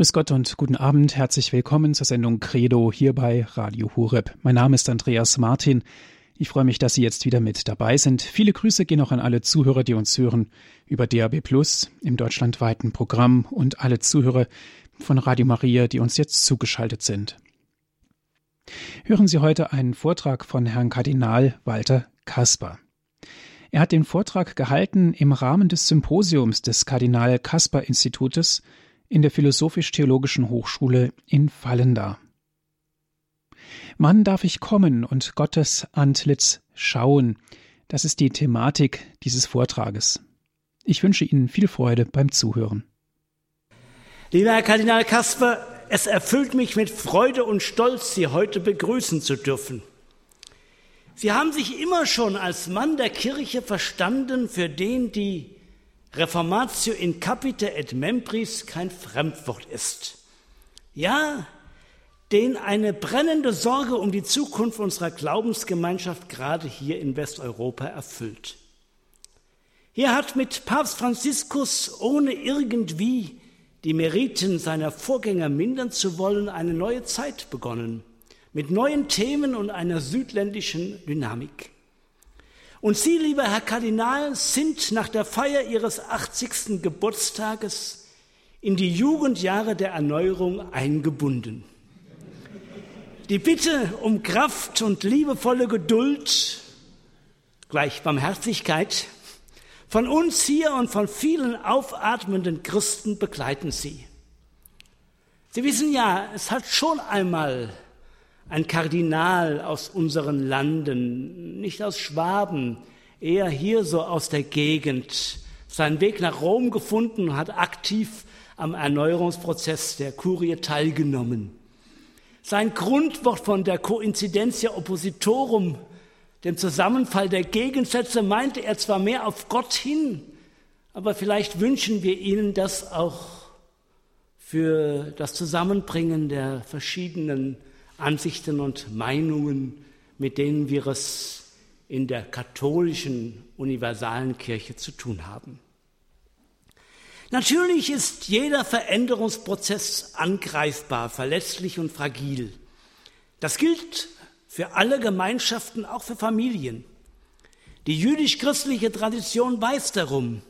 Grüß Gott und guten Abend. Herzlich willkommen zur Sendung Credo hier bei Radio Hureb. Mein Name ist Andreas Martin. Ich freue mich, dass Sie jetzt wieder mit dabei sind. Viele Grüße gehen auch an alle Zuhörer, die uns hören über DAB Plus im deutschlandweiten Programm und alle Zuhörer von Radio Maria, die uns jetzt zugeschaltet sind. Hören Sie heute einen Vortrag von Herrn Kardinal Walter Kasper. Er hat den Vortrag gehalten im Rahmen des Symposiums des Kardinal Kasper Institutes in der Philosophisch-Theologischen Hochschule in Fallenda. Wann darf ich kommen und Gottes Antlitz schauen? Das ist die Thematik dieses Vortrages. Ich wünsche Ihnen viel Freude beim Zuhören. Lieber Herr Kardinal Kasper, es erfüllt mich mit Freude und Stolz, Sie heute begrüßen zu dürfen. Sie haben sich immer schon als Mann der Kirche verstanden, für den die Reformatio in capite et membris kein Fremdwort ist. Ja, den eine brennende Sorge um die Zukunft unserer Glaubensgemeinschaft gerade hier in Westeuropa erfüllt. Hier hat mit Papst Franziskus, ohne irgendwie die Meriten seiner Vorgänger mindern zu wollen, eine neue Zeit begonnen, mit neuen Themen und einer südländischen Dynamik. Und Sie, lieber Herr Kardinal, sind nach der Feier Ihres 80. Geburtstages in die Jugendjahre der Erneuerung eingebunden. Die Bitte um Kraft und liebevolle Geduld, gleich Barmherzigkeit, von uns hier und von vielen aufatmenden Christen begleiten Sie. Sie wissen ja, es hat schon einmal ein Kardinal aus unseren Landen, nicht aus Schwaben, eher hier so aus der Gegend, seinen Weg nach Rom gefunden und hat aktiv am Erneuerungsprozess der Kurie teilgenommen. Sein Grundwort von der Coincidentia Oppositorum, dem Zusammenfall der Gegensätze, meinte er zwar mehr auf Gott hin, aber vielleicht wünschen wir Ihnen das auch für das Zusammenbringen der verschiedenen Ansichten und Meinungen, mit denen wir es in der katholischen universalen Kirche zu tun haben. Natürlich ist jeder Veränderungsprozess angreifbar, verletzlich und fragil. Das gilt für alle Gemeinschaften, auch für Familien. Die jüdisch-christliche Tradition weiß darum,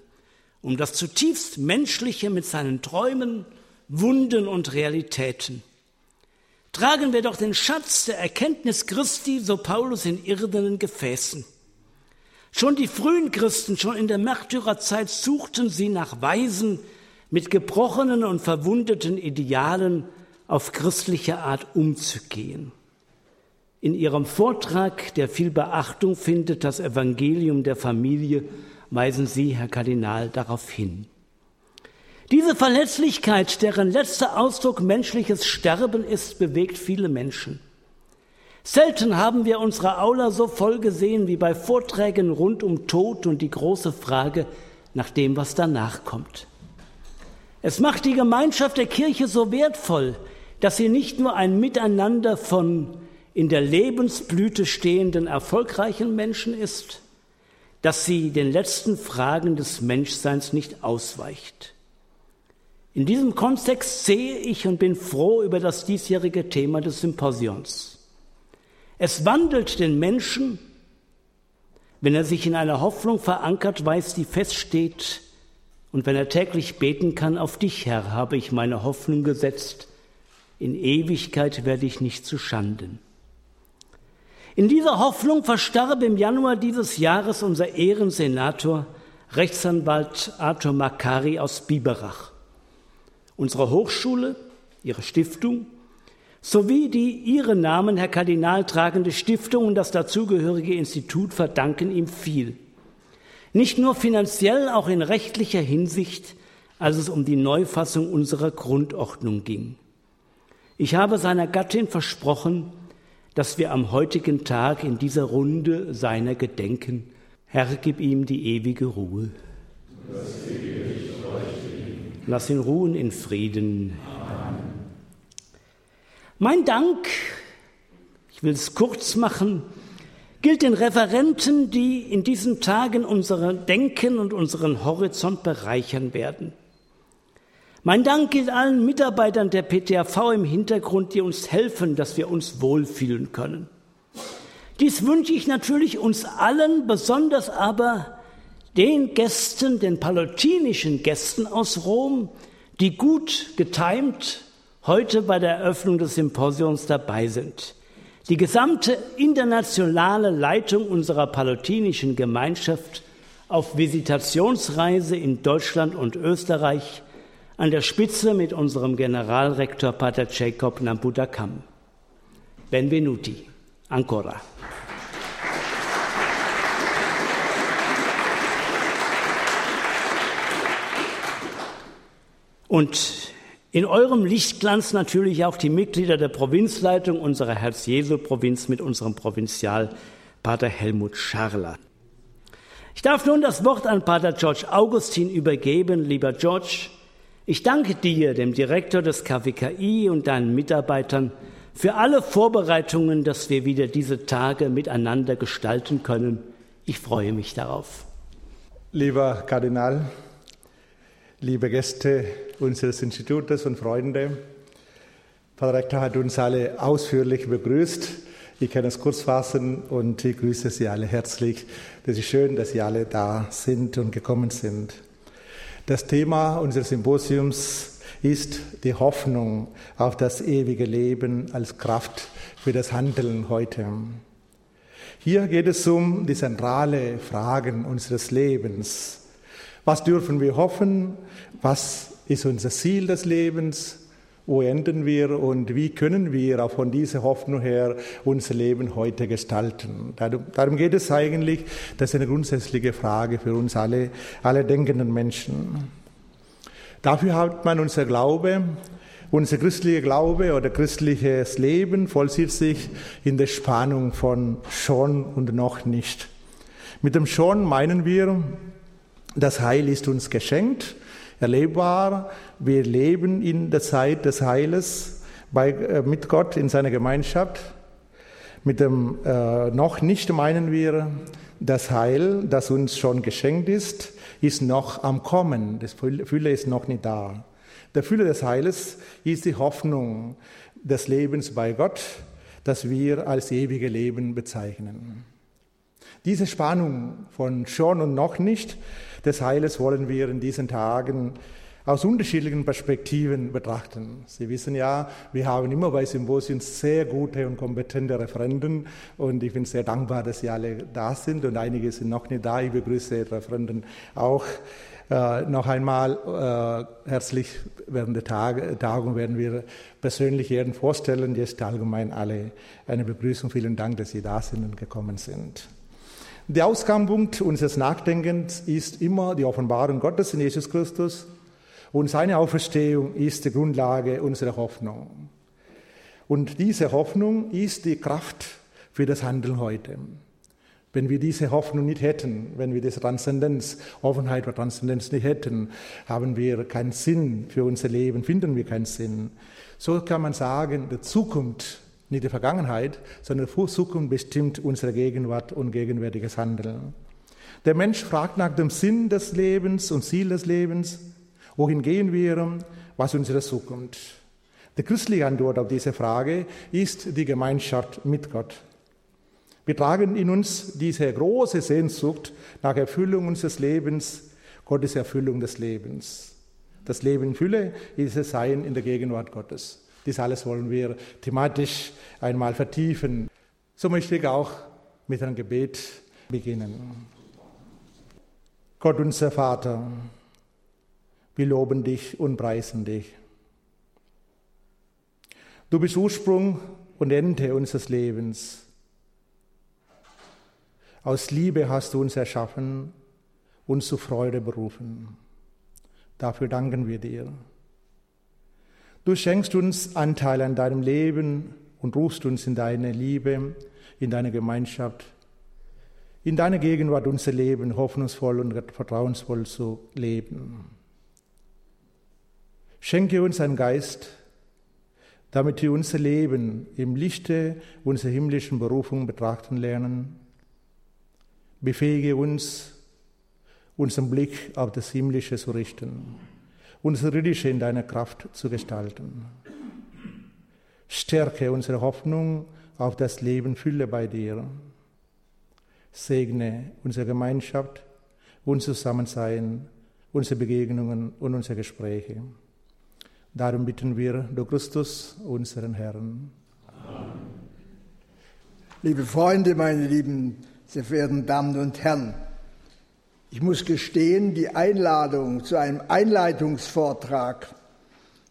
um das zutiefst Menschliche mit seinen Träumen, Wunden und Realitäten. Tragen wir doch den Schatz der Erkenntnis Christi, so Paulus in irdenen Gefäßen. Schon die frühen Christen, schon in der Märtyrerzeit suchten sie nach Weisen mit gebrochenen und verwundeten Idealen auf christliche Art umzugehen. In ihrem Vortrag, der viel Beachtung findet, das Evangelium der Familie, weisen Sie, Herr Kardinal, darauf hin. Diese Verletzlichkeit, deren letzter Ausdruck menschliches Sterben ist, bewegt viele Menschen. Selten haben wir unsere Aula so voll gesehen wie bei Vorträgen rund um Tod und die große Frage nach dem, was danach kommt. Es macht die Gemeinschaft der Kirche so wertvoll, dass sie nicht nur ein Miteinander von in der Lebensblüte stehenden erfolgreichen Menschen ist, dass sie den letzten Fragen des Menschseins nicht ausweicht. In diesem Kontext sehe ich und bin froh über das diesjährige Thema des Symposions. Es wandelt den Menschen, wenn er sich in einer Hoffnung verankert weiß, die feststeht, und wenn er täglich beten kann, auf dich, Herr, habe ich meine Hoffnung gesetzt, in Ewigkeit werde ich nicht zu Schanden. In dieser Hoffnung verstarb im Januar dieses Jahres unser Ehrensenator, Rechtsanwalt Arthur Makari aus Biberach. Unsere Hochschule, ihre Stiftung, sowie die ihren Namen, Herr Kardinal, tragende Stiftung und das dazugehörige Institut verdanken ihm viel. Nicht nur finanziell, auch in rechtlicher Hinsicht, als es um die Neufassung unserer Grundordnung ging. Ich habe seiner Gattin versprochen, dass wir am heutigen Tag in dieser Runde seiner gedenken. Herr, gib ihm die ewige Ruhe. Lass ihn ruhen in Frieden. Mein Dank, ich will es kurz machen, gilt den Referenten, die in diesen Tagen unser Denken und unseren Horizont bereichern werden. Mein Dank gilt allen Mitarbeitern der PTAV im Hintergrund, die uns helfen, dass wir uns wohlfühlen können. Dies wünsche ich natürlich uns allen, besonders aber den Gästen, den palästinensischen Gästen aus Rom, die gut getimt heute bei der Eröffnung des Symposiums dabei sind. Die gesamte internationale Leitung unserer palästinensischen Gemeinschaft auf Visitationsreise in Deutschland und Österreich an der Spitze mit unserem Generalrektor Pater Jacob Nambudakam. Benvenuti, ancora. Und in eurem Lichtglanz natürlich auch die Mitglieder der Provinzleitung unserer Herz-Jesu-Provinz mit unserem Provinzial Pater Helmut Scharler. Ich darf nun das Wort an Pater George Augustin übergeben. Lieber George, ich danke dir, dem Direktor des KWKI und deinen Mitarbeitern, für alle Vorbereitungen, dass wir wieder diese Tage miteinander gestalten können. Ich freue mich darauf. Lieber Kardinal, liebe Gäste unseres Institutes und Freunde, Pater Rektor hat uns alle ausführlich begrüßt. Ich kann es kurz fassen und ich grüße Sie alle herzlich. Das ist schön, dass Sie alle da sind und gekommen sind. Das Thema unseres Symposiums ist die Hoffnung auf das ewige Leben als Kraft für das Handeln heute. Hier geht es um die zentrale Fragen unseres Lebens. Was dürfen wir hoffen? Was ist unser Ziel des Lebens? Wo enden wir und wie können wir auch von dieser Hoffnung her unser Leben heute gestalten? Darum geht es eigentlich, das ist eine grundsätzliche Frage für uns alle, alle denkenden Menschen. Dafür hat man unser Glaube, unser christlicher Glaube oder christliches Leben vollzieht sich in der Spannung von schon und noch nicht. Mit dem schon meinen wir, das Heil ist uns geschenkt erlebbar. Wir leben in der Zeit des Heiles bei, äh, mit Gott in seiner Gemeinschaft. Mit dem äh, noch nicht meinen wir, das Heil, das uns schon geschenkt ist, ist noch am Kommen. Das Fülle ist noch nicht da. Der Fülle des Heiles ist die Hoffnung des Lebens bei Gott, das wir als ewige Leben bezeichnen. Diese Spannung von schon und noch nicht des Heiles wollen wir in diesen Tagen aus unterschiedlichen Perspektiven betrachten. Sie wissen ja, wir haben immer bei Symposien sehr gute und kompetente Referenten und ich bin sehr dankbar, dass Sie alle da sind und einige sind noch nicht da. Ich begrüße die Referenten auch. Äh, noch einmal äh, herzlich während der Tag, Tagung werden wir persönlich Ehren vorstellen. Jetzt allgemein alle eine Begrüßung. Vielen Dank, dass Sie da sind und gekommen sind. Der Ausgangspunkt unseres Nachdenkens ist immer die Offenbarung Gottes in Jesus Christus und seine Auferstehung ist die Grundlage unserer Hoffnung. Und diese Hoffnung ist die Kraft für das Handeln heute. Wenn wir diese Hoffnung nicht hätten, wenn wir diese Transzendenz, Offenheit oder Transzendenz nicht hätten, haben wir keinen Sinn für unser Leben, finden wir keinen Sinn. So kann man sagen, die Zukunft nicht die Vergangenheit, sondern die Zukunft bestimmt unsere Gegenwart und gegenwärtiges Handeln. Der Mensch fragt nach dem Sinn des Lebens und Ziel des Lebens. Wohin gehen wir? Was ist unsere Zukunft? Die christliche Antwort auf diese Frage ist die Gemeinschaft mit Gott. Wir tragen in uns diese große Sehnsucht nach Erfüllung unseres Lebens, Gottes Erfüllung des Lebens. Das Leben in Fülle ist es Sein in der Gegenwart Gottes. Dies alles wollen wir thematisch einmal vertiefen. So möchte ich auch mit einem Gebet beginnen. Gott unser Vater, wir loben dich und preisen dich. Du bist Ursprung und Ende unseres Lebens. Aus Liebe hast du uns erschaffen, uns zu Freude berufen. Dafür danken wir dir. Du schenkst uns Anteil an deinem Leben und rufst uns in deine Liebe, in deine Gemeinschaft, in deine Gegenwart unser Leben hoffnungsvoll und vertrauensvoll zu leben. Schenke uns einen Geist, damit wir unser Leben im Lichte unserer himmlischen Berufung betrachten lernen. Befähige uns, unseren Blick auf das Himmlische zu richten unser Irdische in deiner Kraft zu gestalten. Stärke unsere Hoffnung auf das Leben Fülle bei dir. Segne unsere Gemeinschaft, unser Zusammensein, unsere Begegnungen und unsere Gespräche. Darum bitten wir durch Christus, unseren Herrn. Liebe Freunde, meine lieben, sehr verehrten Damen und Herren, ich muss gestehen, die Einladung zu einem Einleitungsvortrag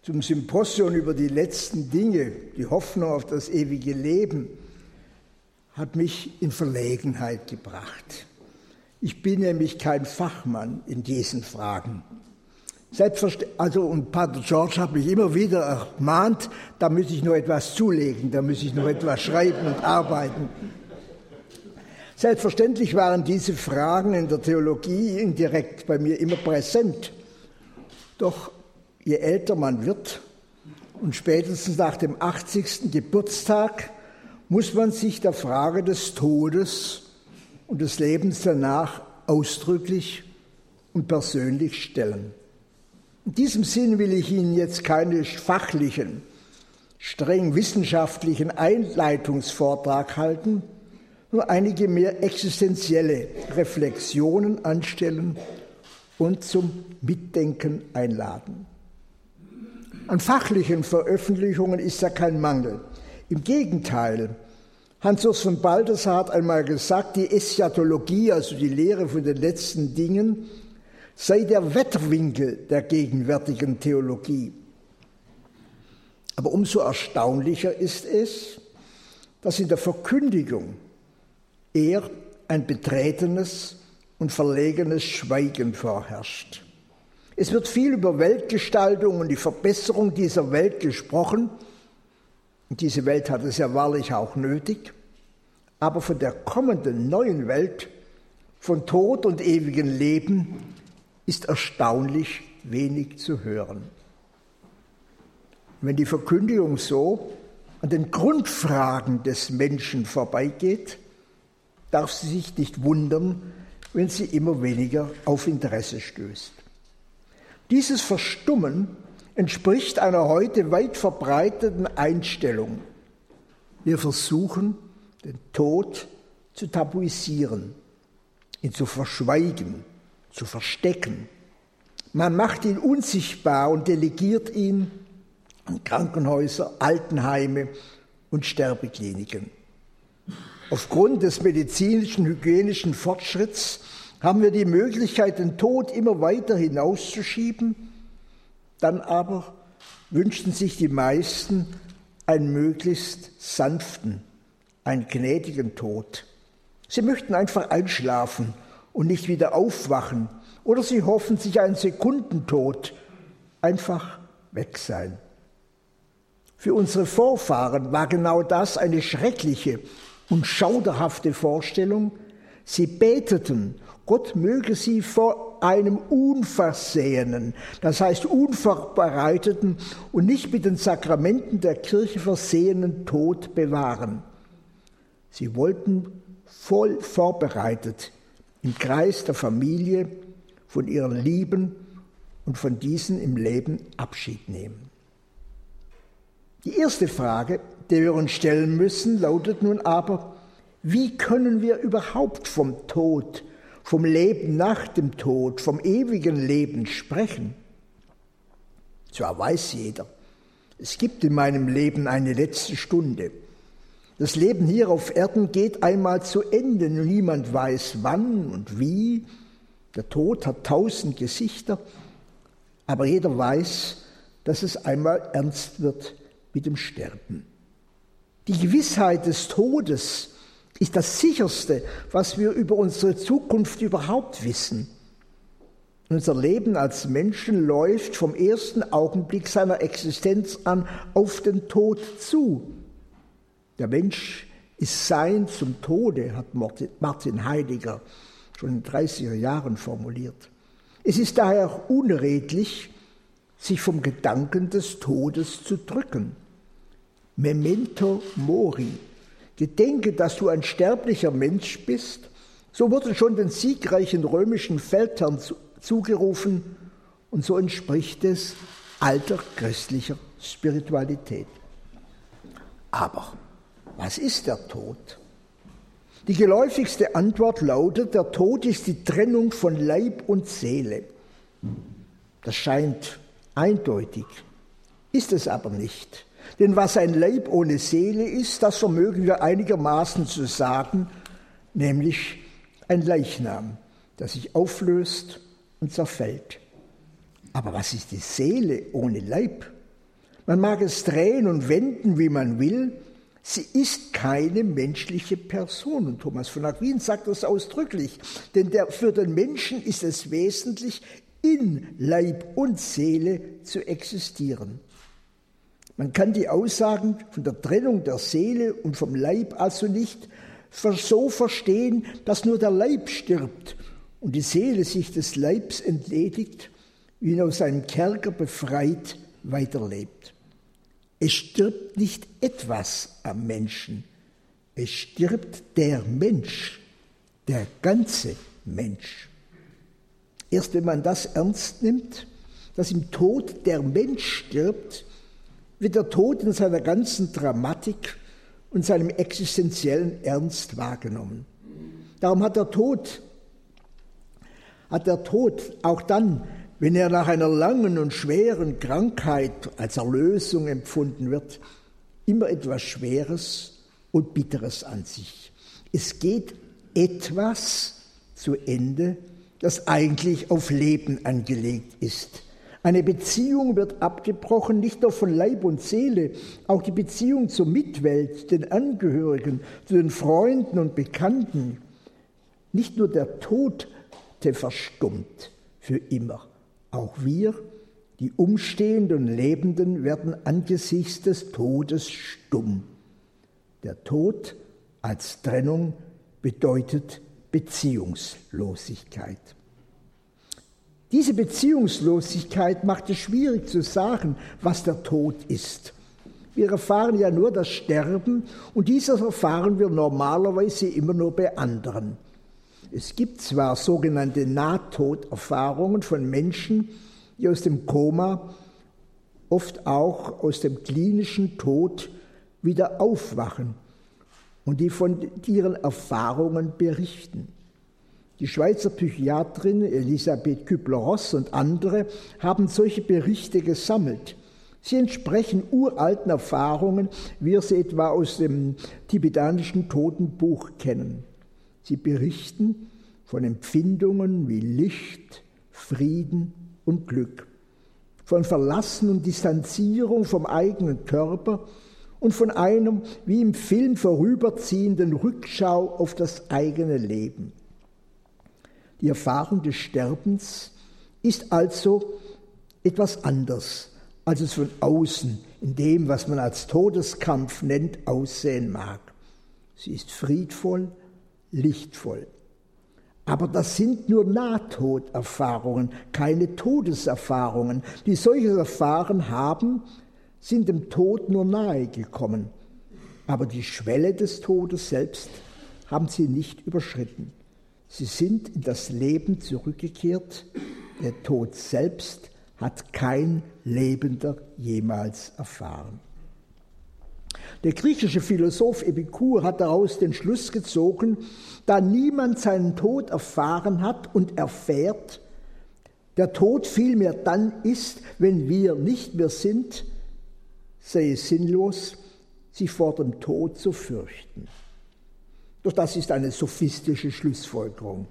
zum Symposium über die letzten Dinge, die Hoffnung auf das ewige Leben, hat mich in Verlegenheit gebracht. Ich bin nämlich kein Fachmann in diesen Fragen. Selbstverständlich, also und Pater George hat mich immer wieder ermahnt, da muss ich noch etwas zulegen, da muss ich noch etwas schreiben und arbeiten. Selbstverständlich waren diese Fragen in der Theologie indirekt bei mir immer präsent. Doch je älter man wird und spätestens nach dem 80. Geburtstag muss man sich der Frage des Todes und des Lebens danach ausdrücklich und persönlich stellen. In diesem Sinn will ich Ihnen jetzt keine fachlichen, streng wissenschaftlichen Einleitungsvortrag halten, nur einige mehr existenzielle Reflexionen anstellen und zum Mitdenken einladen. An fachlichen Veröffentlichungen ist ja kein Mangel. Im Gegenteil, Hans-Urs von Balthasar hat einmal gesagt, die Eschatologie, also die Lehre von den letzten Dingen, sei der Wetterwinkel der gegenwärtigen Theologie. Aber umso erstaunlicher ist es, dass in der Verkündigung eher ein betretenes und verlegenes Schweigen vorherrscht. Es wird viel über Weltgestaltung und die Verbesserung dieser Welt gesprochen. Und diese Welt hat es ja wahrlich auch nötig. Aber von der kommenden neuen Welt, von Tod und ewigem Leben, ist erstaunlich wenig zu hören. Wenn die Verkündigung so an den Grundfragen des Menschen vorbeigeht, darf sie sich nicht wundern, wenn sie immer weniger auf Interesse stößt. Dieses Verstummen entspricht einer heute weit verbreiteten Einstellung. Wir versuchen, den Tod zu tabuisieren, ihn zu verschweigen, zu verstecken. Man macht ihn unsichtbar und delegiert ihn an Krankenhäuser, Altenheime und Sterbekliniken. Aufgrund des medizinischen, hygienischen Fortschritts haben wir die Möglichkeit, den Tod immer weiter hinauszuschieben. Dann aber wünschten sich die meisten einen möglichst sanften, einen gnädigen Tod. Sie möchten einfach einschlafen und nicht wieder aufwachen. Oder sie hoffen sich einen Sekundentod, einfach weg sein. Für unsere Vorfahren war genau das eine schreckliche und schauderhafte Vorstellung. Sie beteten, Gott möge sie vor einem unversehenen, das heißt unvorbereiteten und nicht mit den Sakramenten der Kirche versehenen Tod bewahren. Sie wollten voll vorbereitet im Kreis der Familie von ihren Lieben und von diesen im Leben Abschied nehmen. Die erste Frage, die wir uns stellen müssen, lautet nun aber, wie können wir überhaupt vom Tod, vom Leben nach dem Tod, vom ewigen Leben sprechen? Zwar weiß jeder, es gibt in meinem Leben eine letzte Stunde. Das Leben hier auf Erden geht einmal zu Ende niemand weiß wann und wie. Der Tod hat tausend Gesichter, aber jeder weiß, dass es einmal ernst wird mit dem Sterben. Die Gewissheit des Todes ist das sicherste, was wir über unsere Zukunft überhaupt wissen. Unser Leben als Menschen läuft vom ersten Augenblick seiner Existenz an auf den Tod zu. Der Mensch ist sein zum Tode, hat Martin Heidegger schon in den 30er Jahren formuliert. Es ist daher unredlich, sich vom Gedanken des Todes zu drücken. Memento mori. Gedenke, dass du ein sterblicher Mensch bist. So wurde schon den siegreichen römischen Feldherren zugerufen Und so entspricht es alter christlicher Spiritualität. Aber was ist der Tod? Die geläufigste Antwort lautet, der Tod ist die Trennung von Leib und Seele. Das scheint eindeutig, ist es aber nicht. Denn was ein Leib ohne Seele ist, das vermögen wir einigermaßen zu sagen, nämlich ein Leichnam, das sich auflöst und zerfällt. Aber was ist die Seele ohne Leib? Man mag es drehen und wenden, wie man will, sie ist keine menschliche Person. Und Thomas von Aquin sagt das ausdrücklich, denn der, für den Menschen ist es wesentlich, in Leib und Seele zu existieren. Man kann die Aussagen von der Trennung der Seele und vom Leib also nicht so verstehen, dass nur der Leib stirbt und die Seele sich des Leibs entledigt, wie ihn aus seinem Kerker befreit weiterlebt. Es stirbt nicht etwas am Menschen, es stirbt der Mensch, der ganze Mensch. Erst wenn man das ernst nimmt, dass im Tod der Mensch stirbt, wird der Tod in seiner ganzen Dramatik und seinem existenziellen Ernst wahrgenommen. Darum hat der Tod, hat der Tod auch dann, wenn er nach einer langen und schweren Krankheit als Erlösung empfunden wird, immer etwas Schweres und Bitteres an sich. Es geht etwas zu Ende, das eigentlich auf Leben angelegt ist. Eine Beziehung wird abgebrochen, nicht nur von Leib und Seele, auch die Beziehung zur Mitwelt, den Angehörigen, zu den Freunden und Bekannten. Nicht nur der Tote verstummt für immer, auch wir, die umstehenden Lebenden, werden angesichts des Todes stumm. Der Tod als Trennung bedeutet Beziehungslosigkeit. Diese Beziehungslosigkeit macht es schwierig zu sagen, was der Tod ist. Wir erfahren ja nur das Sterben und dieses erfahren wir normalerweise immer nur bei anderen. Es gibt zwar sogenannte Nahtoderfahrungen von Menschen, die aus dem Koma, oft auch aus dem klinischen Tod wieder aufwachen und die von ihren Erfahrungen berichten. Die Schweizer Psychiatrin Elisabeth Kübler-Ross und andere haben solche Berichte gesammelt. Sie entsprechen uralten Erfahrungen, wie wir sie etwa aus dem tibetanischen Totenbuch kennen. Sie berichten von Empfindungen wie Licht, Frieden und Glück, von Verlassen und Distanzierung vom eigenen Körper und von einem wie im Film vorüberziehenden Rückschau auf das eigene Leben. Die Erfahrung des Sterbens ist also etwas anders, als es von außen in dem, was man als Todeskampf nennt, aussehen mag. Sie ist friedvoll, lichtvoll. Aber das sind nur Nahtoderfahrungen, keine Todeserfahrungen. Die solches erfahren haben, sind dem Tod nur nahe gekommen. Aber die Schwelle des Todes selbst haben sie nicht überschritten. Sie sind in das Leben zurückgekehrt. Der Tod selbst hat kein Lebender jemals erfahren. Der griechische Philosoph Epikur hat daraus den Schluss gezogen, da niemand seinen Tod erfahren hat und erfährt, der Tod vielmehr dann ist, wenn wir nicht mehr sind, sei es sinnlos, sich vor dem Tod zu fürchten. Doch das ist eine sophistische Schlussfolgerung.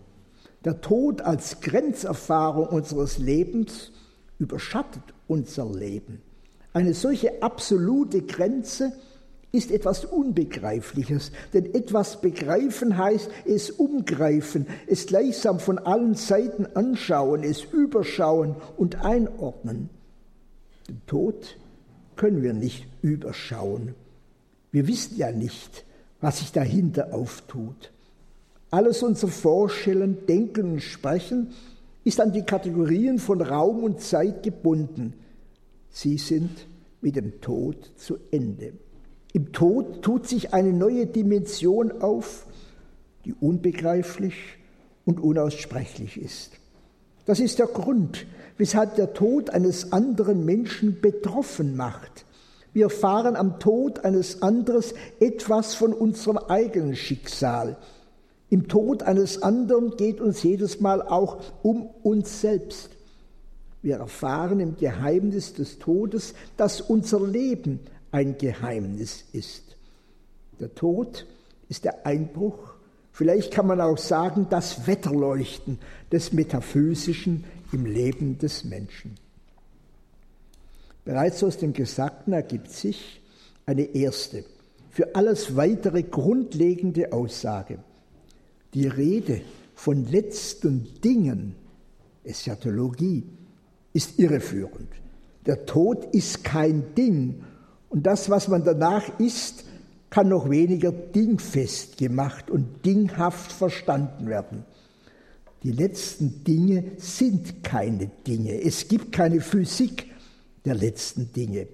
Der Tod als Grenzerfahrung unseres Lebens überschattet unser Leben. Eine solche absolute Grenze ist etwas Unbegreifliches, denn etwas begreifen heißt es umgreifen, es gleichsam von allen Seiten anschauen, es überschauen und einordnen. Den Tod können wir nicht überschauen. Wir wissen ja nicht, was sich dahinter auftut. Alles unser Vorstellen, Denken und Sprechen ist an die Kategorien von Raum und Zeit gebunden. Sie sind mit dem Tod zu Ende. Im Tod tut sich eine neue Dimension auf, die unbegreiflich und unaussprechlich ist. Das ist der Grund, weshalb der Tod eines anderen Menschen betroffen macht. Wir erfahren am Tod eines anderen etwas von unserem eigenen Schicksal. Im Tod eines anderen geht uns jedes Mal auch um uns selbst. Wir erfahren im Geheimnis des Todes, dass unser Leben ein Geheimnis ist. Der Tod ist der Einbruch, vielleicht kann man auch sagen, das Wetterleuchten des Metaphysischen im Leben des Menschen. Bereits aus dem Gesagten ergibt sich eine erste, für alles weitere grundlegende Aussage. Die Rede von letzten Dingen, Eschatologie, ist irreführend. Der Tod ist kein Ding und das, was man danach ist, kann noch weniger dingfest gemacht und dinghaft verstanden werden. Die letzten Dinge sind keine Dinge. Es gibt keine Physik der letzten Dinge.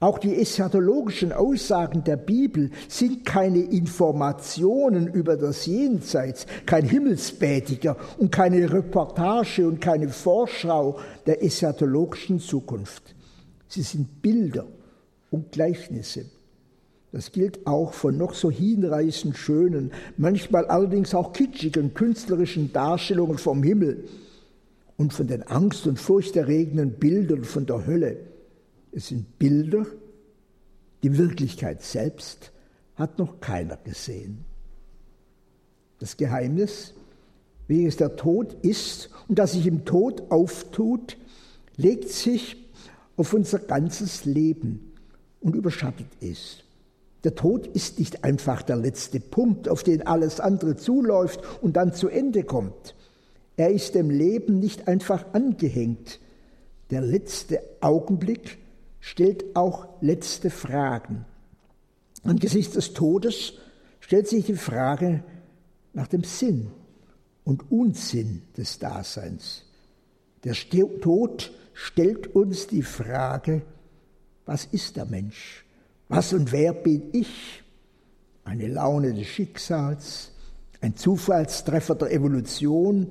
Auch die eschatologischen Aussagen der Bibel sind keine Informationen über das Jenseits, kein Himmelsbädiger und keine Reportage und keine Vorschau der eschatologischen Zukunft. Sie sind Bilder und Gleichnisse. Das gilt auch von noch so hinreißend schönen, manchmal allerdings auch kitschigen künstlerischen Darstellungen vom Himmel und von den angst- und furchterregenden Bildern von der Hölle. Es sind Bilder, die Wirklichkeit selbst hat noch keiner gesehen. Das Geheimnis, wie es der Tod ist und das sich im Tod auftut, legt sich auf unser ganzes Leben und überschattet es. Der Tod ist nicht einfach der letzte Punkt, auf den alles andere zuläuft und dann zu Ende kommt. Er ist dem Leben nicht einfach angehängt. Der letzte Augenblick stellt auch letzte Fragen. Angesichts des Todes stellt sich die Frage nach dem Sinn und Unsinn des Daseins. Der Tod stellt uns die Frage, was ist der Mensch? Was und wer bin ich? Eine Laune des Schicksals, ein Zufallstreffer der Evolution,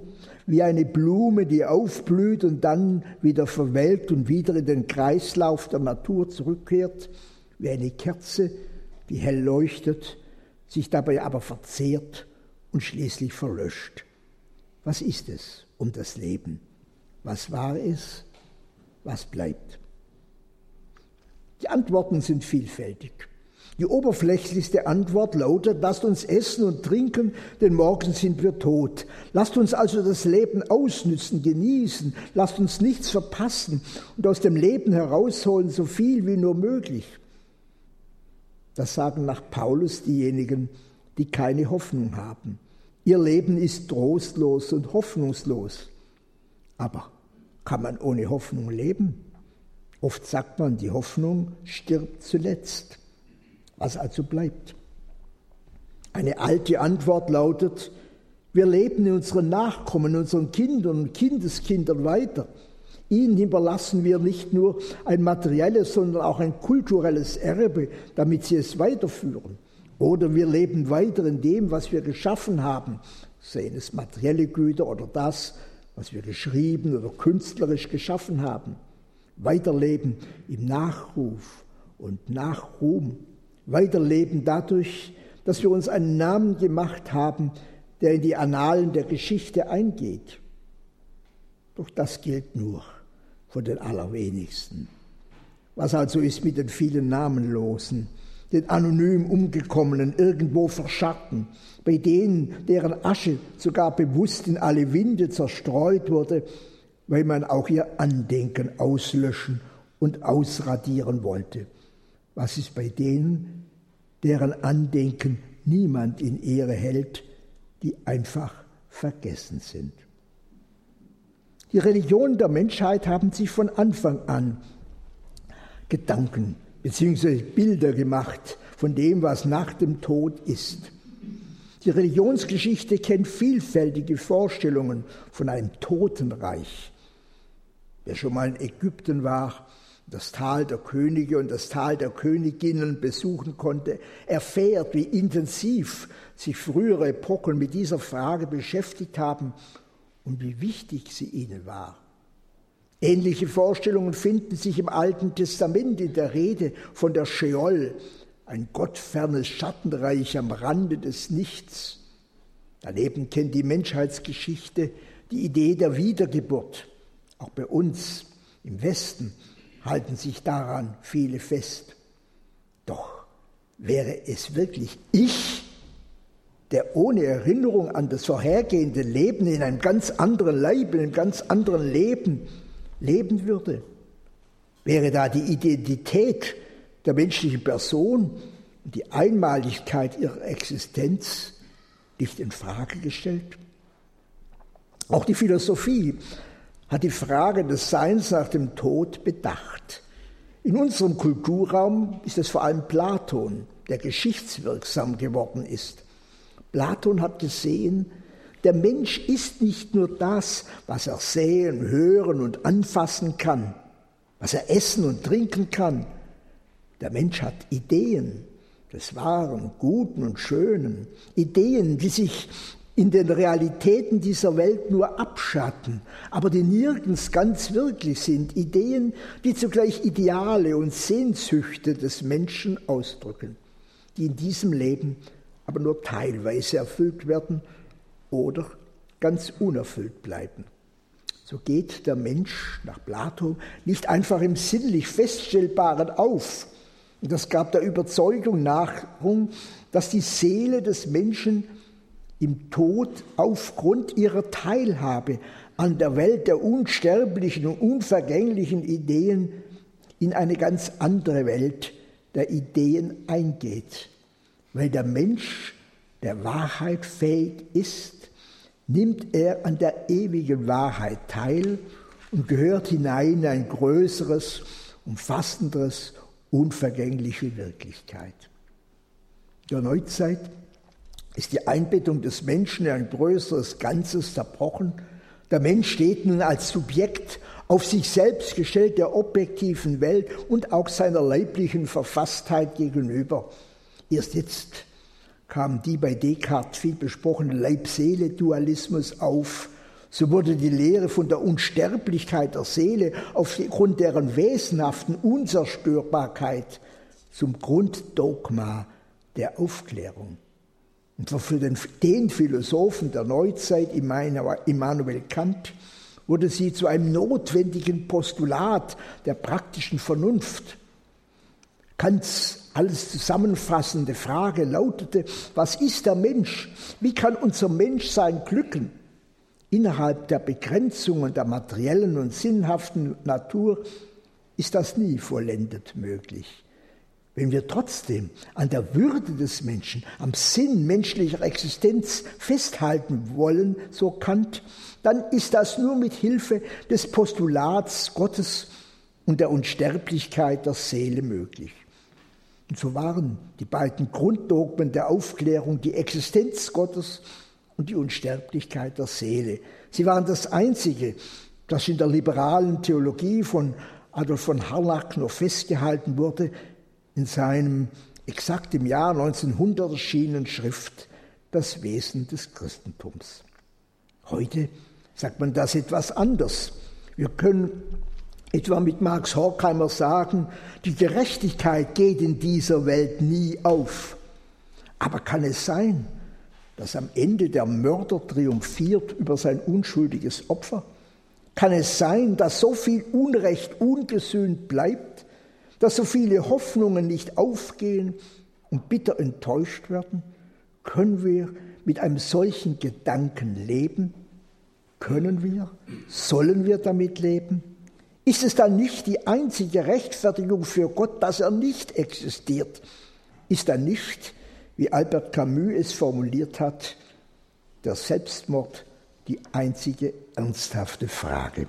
wie eine Blume, die aufblüht und dann wieder verwelkt und wieder in den Kreislauf der Natur zurückkehrt, wie eine Kerze, die hell leuchtet, sich dabei aber verzehrt und schließlich verlöscht. Was ist es um das Leben? Was war es? Was bleibt? Die Antworten sind vielfältig. Die oberflächlichste Antwort lautet, lasst uns essen und trinken, denn morgen sind wir tot. Lasst uns also das Leben ausnützen, genießen, lasst uns nichts verpassen und aus dem Leben herausholen, so viel wie nur möglich. Das sagen nach Paulus diejenigen, die keine Hoffnung haben. Ihr Leben ist trostlos und hoffnungslos. Aber kann man ohne Hoffnung leben? Oft sagt man, die Hoffnung stirbt zuletzt. Was also bleibt? Eine alte Antwort lautet, wir leben in unseren Nachkommen, unseren Kindern und Kindeskindern weiter. Ihnen hinterlassen wir nicht nur ein materielles, sondern auch ein kulturelles Erbe, damit sie es weiterführen. Oder wir leben weiter in dem, was wir geschaffen haben, seien es materielle Güter oder das, was wir geschrieben oder künstlerisch geschaffen haben weiterleben im Nachruf und Nachruhm, weiterleben dadurch, dass wir uns einen Namen gemacht haben, der in die Annalen der Geschichte eingeht. Doch das gilt nur von den allerwenigsten. Was also ist mit den vielen Namenlosen, den anonym Umgekommenen, irgendwo verschatten, bei denen, deren Asche sogar bewusst in alle Winde zerstreut wurde, weil man auch ihr Andenken auslöschen und ausradieren wollte. Was ist bei denen, deren Andenken niemand in Ehre hält, die einfach vergessen sind? Die Religionen der Menschheit haben sich von Anfang an Gedanken bzw. Bilder gemacht von dem, was nach dem Tod ist. Die Religionsgeschichte kennt vielfältige Vorstellungen von einem Totenreich, Wer schon mal in Ägypten war, das Tal der Könige und das Tal der Königinnen besuchen konnte, erfährt, wie intensiv sich frühere Epochen mit dieser Frage beschäftigt haben und wie wichtig sie ihnen war. Ähnliche Vorstellungen finden sich im Alten Testament in der Rede von der Sheol, ein gottfernes Schattenreich am Rande des Nichts. Daneben kennt die Menschheitsgeschichte die Idee der Wiedergeburt. Auch bei uns im Westen halten sich daran viele fest. Doch wäre es wirklich ich, der ohne Erinnerung an das vorhergehende Leben in einem ganz anderen Leib, in einem ganz anderen Leben leben würde? Wäre da die Identität der menschlichen Person und die Einmaligkeit ihrer Existenz nicht in Frage gestellt? Auch die Philosophie hat die Frage des Seins nach dem Tod bedacht. In unserem Kulturraum ist es vor allem Platon, der geschichtswirksam geworden ist. Platon hat gesehen, der Mensch ist nicht nur das, was er sehen, hören und anfassen kann, was er essen und trinken kann. Der Mensch hat Ideen des Wahren, Guten und Schönen, Ideen, die sich in den Realitäten dieser Welt nur abschatten, aber die nirgends ganz wirklich sind, Ideen, die zugleich Ideale und Sehnsüchte des Menschen ausdrücken, die in diesem Leben aber nur teilweise erfüllt werden oder ganz unerfüllt bleiben. So geht der Mensch nach Plato nicht einfach im sinnlich Feststellbaren auf. Und das gab der Überzeugung Nahrung, dass die Seele des Menschen im Tod aufgrund ihrer Teilhabe an der Welt der unsterblichen und unvergänglichen Ideen in eine ganz andere Welt der Ideen eingeht. Weil der Mensch der Wahrheit fähig ist, nimmt er an der ewigen Wahrheit teil und gehört hinein in ein größeres, umfassenderes, unvergängliche Wirklichkeit. Der Neuzeit ist die Einbettung des Menschen in ein größeres Ganzes zerbrochen. Der Mensch steht nun als Subjekt auf sich selbst gestellt der objektiven Welt und auch seiner leiblichen Verfasstheit gegenüber. Erst jetzt kam die bei Descartes viel besprochene Leib-Seele-Dualismus auf. So wurde die Lehre von der Unsterblichkeit der Seele aufgrund deren wesenhaften Unzerstörbarkeit zum Grunddogma der Aufklärung. Und für den, den Philosophen der Neuzeit, Immanuel Kant, wurde sie zu einem notwendigen Postulat der praktischen Vernunft. Kants alles zusammenfassende Frage lautete, was ist der Mensch? Wie kann unser Menschsein glücken? Innerhalb der Begrenzungen der materiellen und sinnhaften Natur ist das nie vollendet möglich. Wenn wir trotzdem an der Würde des Menschen, am Sinn menschlicher Existenz festhalten wollen, so Kant, dann ist das nur mit Hilfe des Postulats Gottes und der Unsterblichkeit der Seele möglich. Und so waren die beiden Grunddogmen der Aufklärung die Existenz Gottes und die Unsterblichkeit der Seele. Sie waren das Einzige, das in der liberalen Theologie von Adolf von Harnack noch festgehalten wurde, in seinem exakt im Jahr 1900 erschienenen Schrift Das Wesen des Christentums. Heute sagt man das etwas anders. Wir können etwa mit Marx Horkheimer sagen, die Gerechtigkeit geht in dieser Welt nie auf. Aber kann es sein, dass am Ende der Mörder triumphiert über sein unschuldiges Opfer? Kann es sein, dass so viel Unrecht ungesühnt bleibt, dass so viele Hoffnungen nicht aufgehen und bitter enttäuscht werden? Können wir mit einem solchen Gedanken leben? Können wir? Sollen wir damit leben? Ist es dann nicht die einzige Rechtfertigung für Gott, dass er nicht existiert? Ist dann nicht, wie Albert Camus es formuliert hat, der Selbstmord die einzige ernsthafte Frage?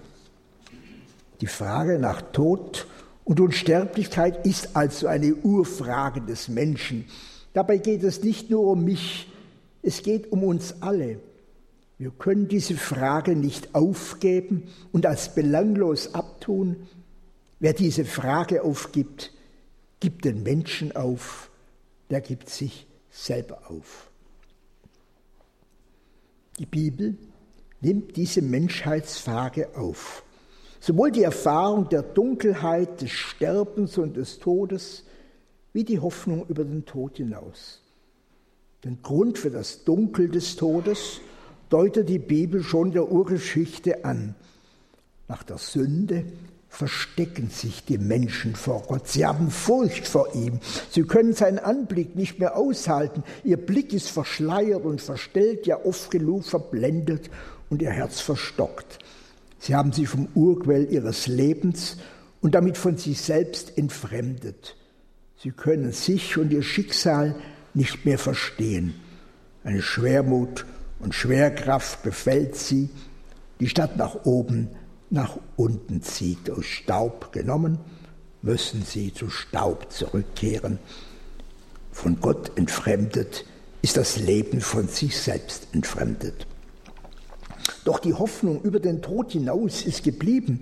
Die Frage nach Tod und Unsterblichkeit ist also eine Urfrage des Menschen. Dabei geht es nicht nur um mich, es geht um uns alle. Wir können diese Frage nicht aufgeben und als belanglos abtun. Wer diese Frage aufgibt, gibt den Menschen auf, der gibt sich selber auf. Die Bibel nimmt diese Menschheitsfrage auf. Sowohl die Erfahrung der Dunkelheit, des Sterbens und des Todes, wie die Hoffnung über den Tod hinaus. Den Grund für das Dunkel des Todes deutet die Bibel schon der Urgeschichte an. Nach der Sünde verstecken sich die Menschen vor Gott. Sie haben Furcht vor ihm. Sie können seinen Anblick nicht mehr aushalten. Ihr Blick ist verschleiert und verstellt, ja oft genug verblendet und ihr Herz verstockt. Sie haben sich vom Urquell ihres Lebens und damit von sich selbst entfremdet. Sie können sich und ihr Schicksal nicht mehr verstehen. Eine Schwermut und Schwerkraft befällt sie, die Stadt nach oben, nach unten zieht. Aus Staub genommen, müssen sie zu Staub zurückkehren. Von Gott entfremdet ist das Leben von sich selbst entfremdet. Doch die Hoffnung über den Tod hinaus ist geblieben,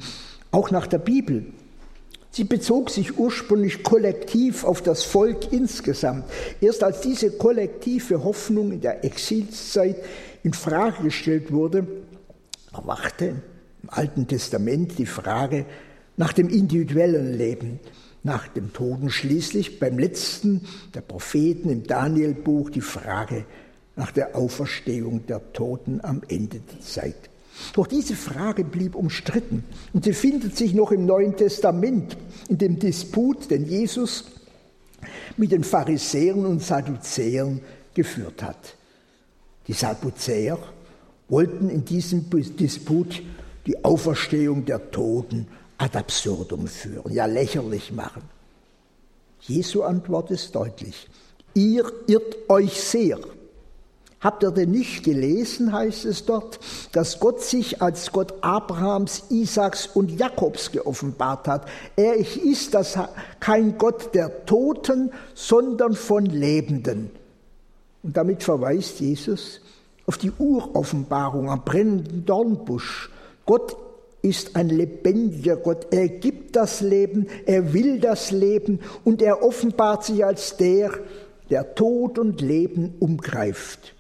auch nach der Bibel. Sie bezog sich ursprünglich kollektiv auf das Volk insgesamt. Erst als diese kollektive Hoffnung in der Exilszeit in Frage gestellt wurde, erwachte im Alten Testament die Frage nach dem individuellen Leben, nach dem Toten schließlich beim letzten der Propheten im Danielbuch die Frage nach der Auferstehung der Toten am Ende der Zeit. Doch diese Frage blieb umstritten und sie findet sich noch im Neuen Testament in dem Disput, den Jesus mit den Pharisäern und Sadduzäern geführt hat. Die Sadduzäer wollten in diesem Disput die Auferstehung der Toten ad absurdum führen, ja lächerlich machen. Jesu Antwort ist deutlich. Ihr irrt euch sehr. Habt ihr denn nicht gelesen, heißt es dort, dass Gott sich als Gott Abrahams, Isaaks und Jakobs geoffenbart hat? Er ist das kein Gott der Toten, sondern von Lebenden. Und damit verweist Jesus auf die Uroffenbarung am brennenden Dornbusch. Gott ist ein lebendiger Gott. Er gibt das Leben, er will das Leben und er offenbart sich als der, der Tod und Leben umgreift.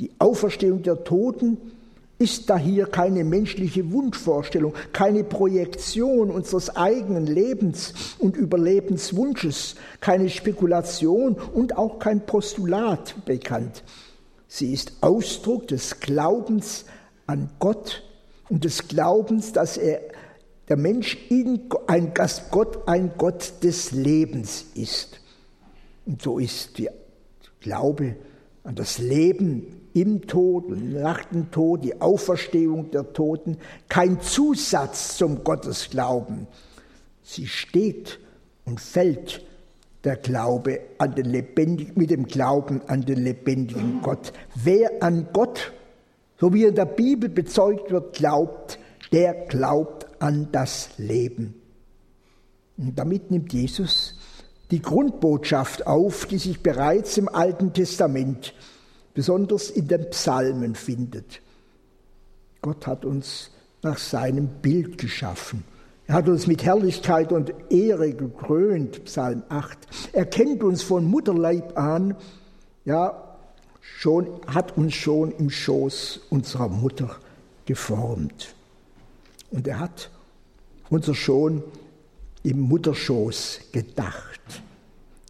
Die Auferstehung der Toten ist da hier keine menschliche Wunschvorstellung, keine Projektion unseres eigenen Lebens und Überlebenswunsches, keine Spekulation und auch kein Postulat bekannt. Sie ist Ausdruck des Glaubens an Gott und des Glaubens, dass er der Mensch in ein Gott ein Gott des Lebens ist. Und so ist der Glaube an das Leben im Tod nach dem Tod, die Auferstehung der Toten, kein Zusatz zum Gottesglauben. Sie steht und fällt der Glaube an den lebendigen, mit dem Glauben an den lebendigen Gott. Wer an Gott, so wie in der Bibel bezeugt wird, glaubt, der glaubt an das Leben. Und damit nimmt Jesus die Grundbotschaft auf, die sich bereits im Alten Testament besonders in den Psalmen findet. Gott hat uns nach seinem Bild geschaffen. Er hat uns mit Herrlichkeit und Ehre gekrönt, Psalm 8. Er kennt uns von Mutterleib an, ja, schon, hat uns schon im Schoß unserer Mutter geformt. Und er hat unser schon im Mutterschoß gedacht.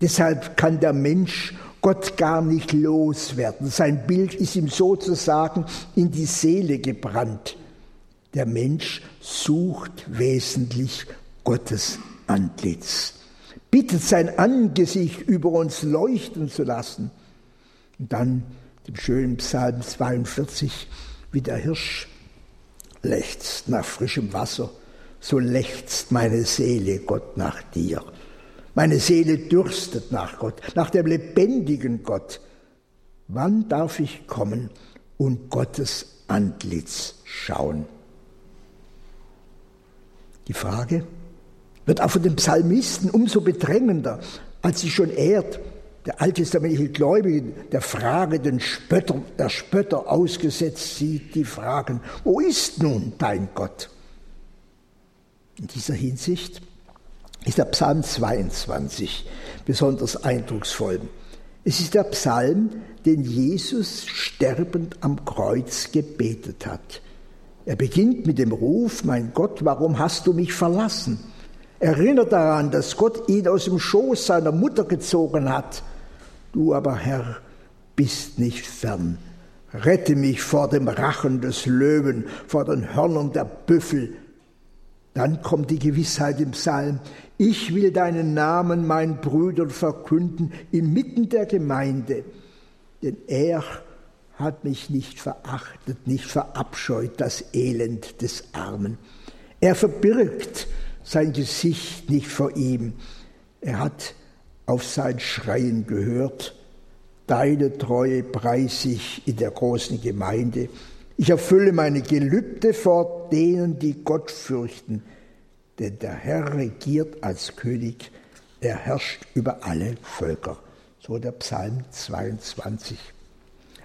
Deshalb kann der Mensch Gott gar nicht loswerden. Sein Bild ist ihm sozusagen in die Seele gebrannt. Der Mensch sucht wesentlich Gottes Antlitz, bittet sein Angesicht über uns leuchten zu lassen. Und dann dem schönen Psalm 42, wie der Hirsch lechzt nach frischem Wasser, so lechzt meine Seele Gott nach dir. Meine Seele dürstet nach Gott, nach dem lebendigen Gott. Wann darf ich kommen und Gottes Antlitz schauen? Die Frage wird auch von den Psalmisten umso bedrängender, als sie schon ehrt der alttestamentliche Gläubige der Frage den Spötter, der Spötter ausgesetzt sieht, die fragen, wo ist nun dein Gott? In dieser Hinsicht ist der Psalm 22 besonders eindrucksvoll. Es ist der Psalm, den Jesus sterbend am Kreuz gebetet hat. Er beginnt mit dem Ruf, mein Gott, warum hast du mich verlassen? Erinnert daran, dass Gott ihn aus dem Schoß seiner Mutter gezogen hat. Du aber, Herr, bist nicht fern. Rette mich vor dem Rachen des Löwen, vor den Hörnern der Büffel. Dann kommt die Gewissheit im Psalm. Ich will deinen Namen meinen Brüdern verkünden inmitten der Gemeinde. Denn er hat mich nicht verachtet, nicht verabscheut das Elend des Armen. Er verbirgt sein Gesicht nicht vor ihm. Er hat auf sein Schreien gehört Deine Treue preis ich in der großen Gemeinde. Ich erfülle meine Gelübde vor denen, die Gott fürchten. Denn der Herr regiert als König, er herrscht über alle Völker. So der Psalm 22.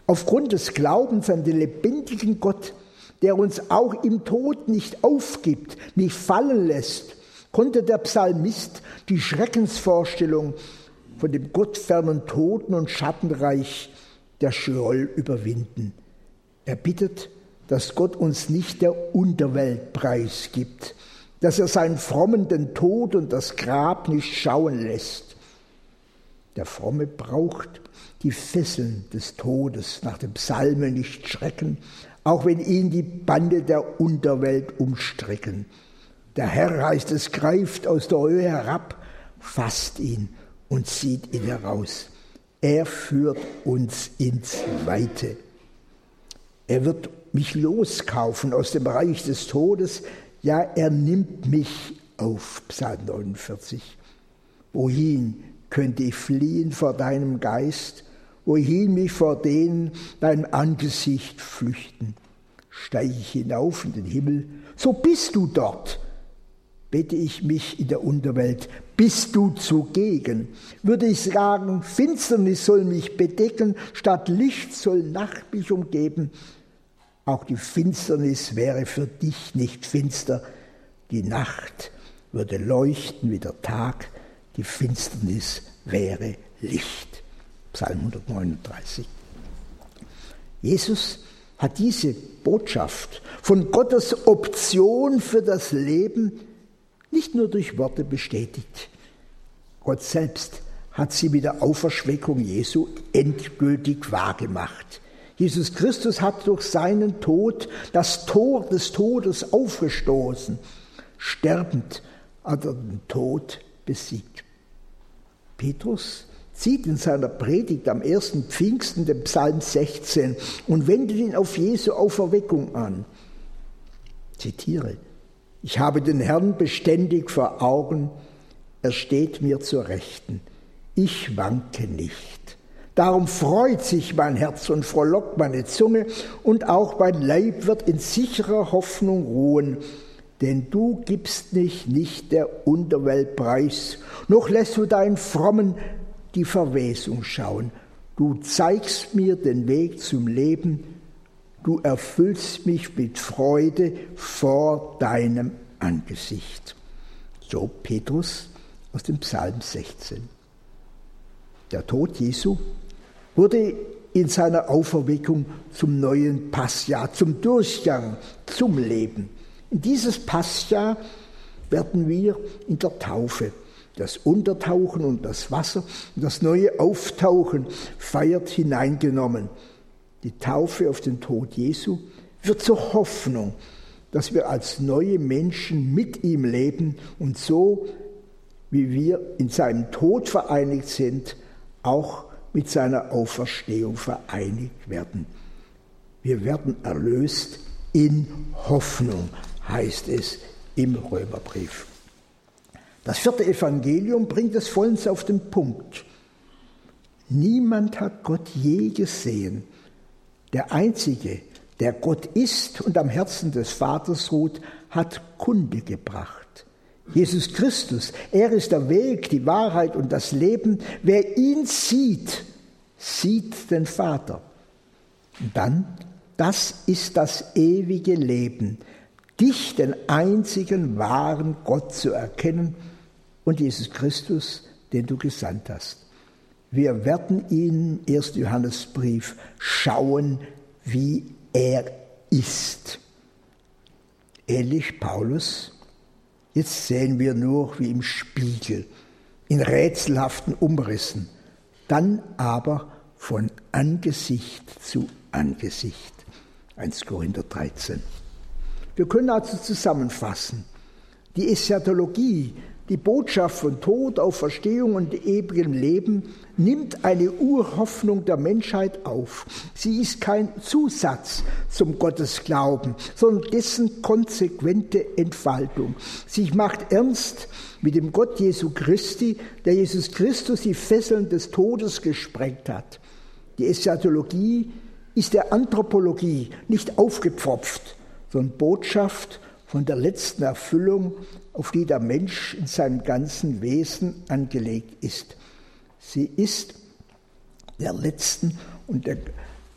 Aufgrund des Glaubens an den lebendigen Gott, der uns auch im Tod nicht aufgibt, nicht fallen lässt, konnte der Psalmist die Schreckensvorstellung von dem gottfernen Toten und Schattenreich der Scheol überwinden. Er bittet, dass Gott uns nicht der Unterwelt preisgibt, dass er seinen Frommen den Tod und das Grab nicht schauen lässt. Der Fromme braucht die Fesseln des Todes nach dem Psalme nicht schrecken, auch wenn ihn die Bande der Unterwelt umstricken. Der Herr heißt es, greift aus der Höhe herab, fasst ihn und zieht ihn heraus. Er führt uns ins Weite. Er wird mich loskaufen aus dem Reich des Todes. Ja, er nimmt mich auf. Psalm 49. Wohin könnte ich fliehen vor deinem Geist? Wohin mich vor denen dein Angesicht flüchten? Steige ich hinauf in den Himmel, so bist du dort bete ich mich in der Unterwelt, bist du zugegen? Würde ich sagen, Finsternis soll mich bedecken, statt Licht soll Nacht mich umgeben? Auch die Finsternis wäre für dich nicht finster, die Nacht würde leuchten wie der Tag, die Finsternis wäre Licht. Psalm 139. Jesus hat diese Botschaft von Gottes Option für das Leben nicht nur durch Worte bestätigt. Gott selbst hat sie mit der Auferschweckung Jesu endgültig wahrgemacht. Jesus Christus hat durch seinen Tod das Tor des Todes aufgestoßen. Sterbend hat er den Tod besiegt. Petrus zieht in seiner Predigt am ersten Pfingsten den Psalm 16 und wendet ihn auf Jesu Auferweckung an. Zitiere, ich habe den Herrn beständig vor Augen, er steht mir zur Rechten. Ich wanke nicht. Darum freut sich mein Herz und frohlockt meine Zunge, und auch mein Leib wird in sicherer Hoffnung ruhen. Denn du gibst mich nicht der Unterwelt preis, noch lässt du deinen Frommen die Verwesung schauen. Du zeigst mir den Weg zum Leben, du erfüllst mich mit Freude vor deinem Angesicht. So Petrus aus dem Psalm 16. Der Tod Jesu wurde in seiner Auferweckung zum neuen Passjahr, zum Durchgang, zum Leben. In dieses Passjahr werden wir in der Taufe das Untertauchen und das Wasser und das neue Auftauchen feiert hineingenommen. Die Taufe auf den Tod Jesu wird zur Hoffnung, dass wir als neue Menschen mit ihm leben und so, wie wir in seinem Tod vereinigt sind, auch mit seiner Auferstehung vereinigt werden. Wir werden erlöst in Hoffnung, heißt es im Römerbrief. Das vierte Evangelium bringt es vollends auf den Punkt. Niemand hat Gott je gesehen. Der Einzige, der Gott ist und am Herzen des Vaters ruht, hat Kunde gebracht. Jesus Christus, er ist der Weg, die Wahrheit und das Leben. Wer ihn sieht, sieht den Vater. Und dann, das ist das ewige Leben, dich, den einzigen wahren Gott zu erkennen und Jesus Christus, den du gesandt hast. Wir werden ihn, 1. Johannesbrief, schauen, wie er ist. Ähnlich Paulus. Jetzt sehen wir nur wie im Spiegel, in rätselhaften Umrissen, dann aber von Angesicht zu Angesicht. 1 Korinther 13. Wir können also zusammenfassen. Die Eschatologie die Botschaft von Tod, Auferstehung und ewigem Leben nimmt eine Urhoffnung der Menschheit auf. Sie ist kein Zusatz zum Gottesglauben, sondern dessen konsequente Entfaltung. Sie macht ernst mit dem Gott Jesu Christi, der Jesus Christus die Fesseln des Todes gesprengt hat. Die Eschatologie ist der Anthropologie nicht aufgepfropft, sondern Botschaft von der letzten Erfüllung auf die der Mensch in seinem ganzen Wesen angelegt ist. Sie ist der letzten und der,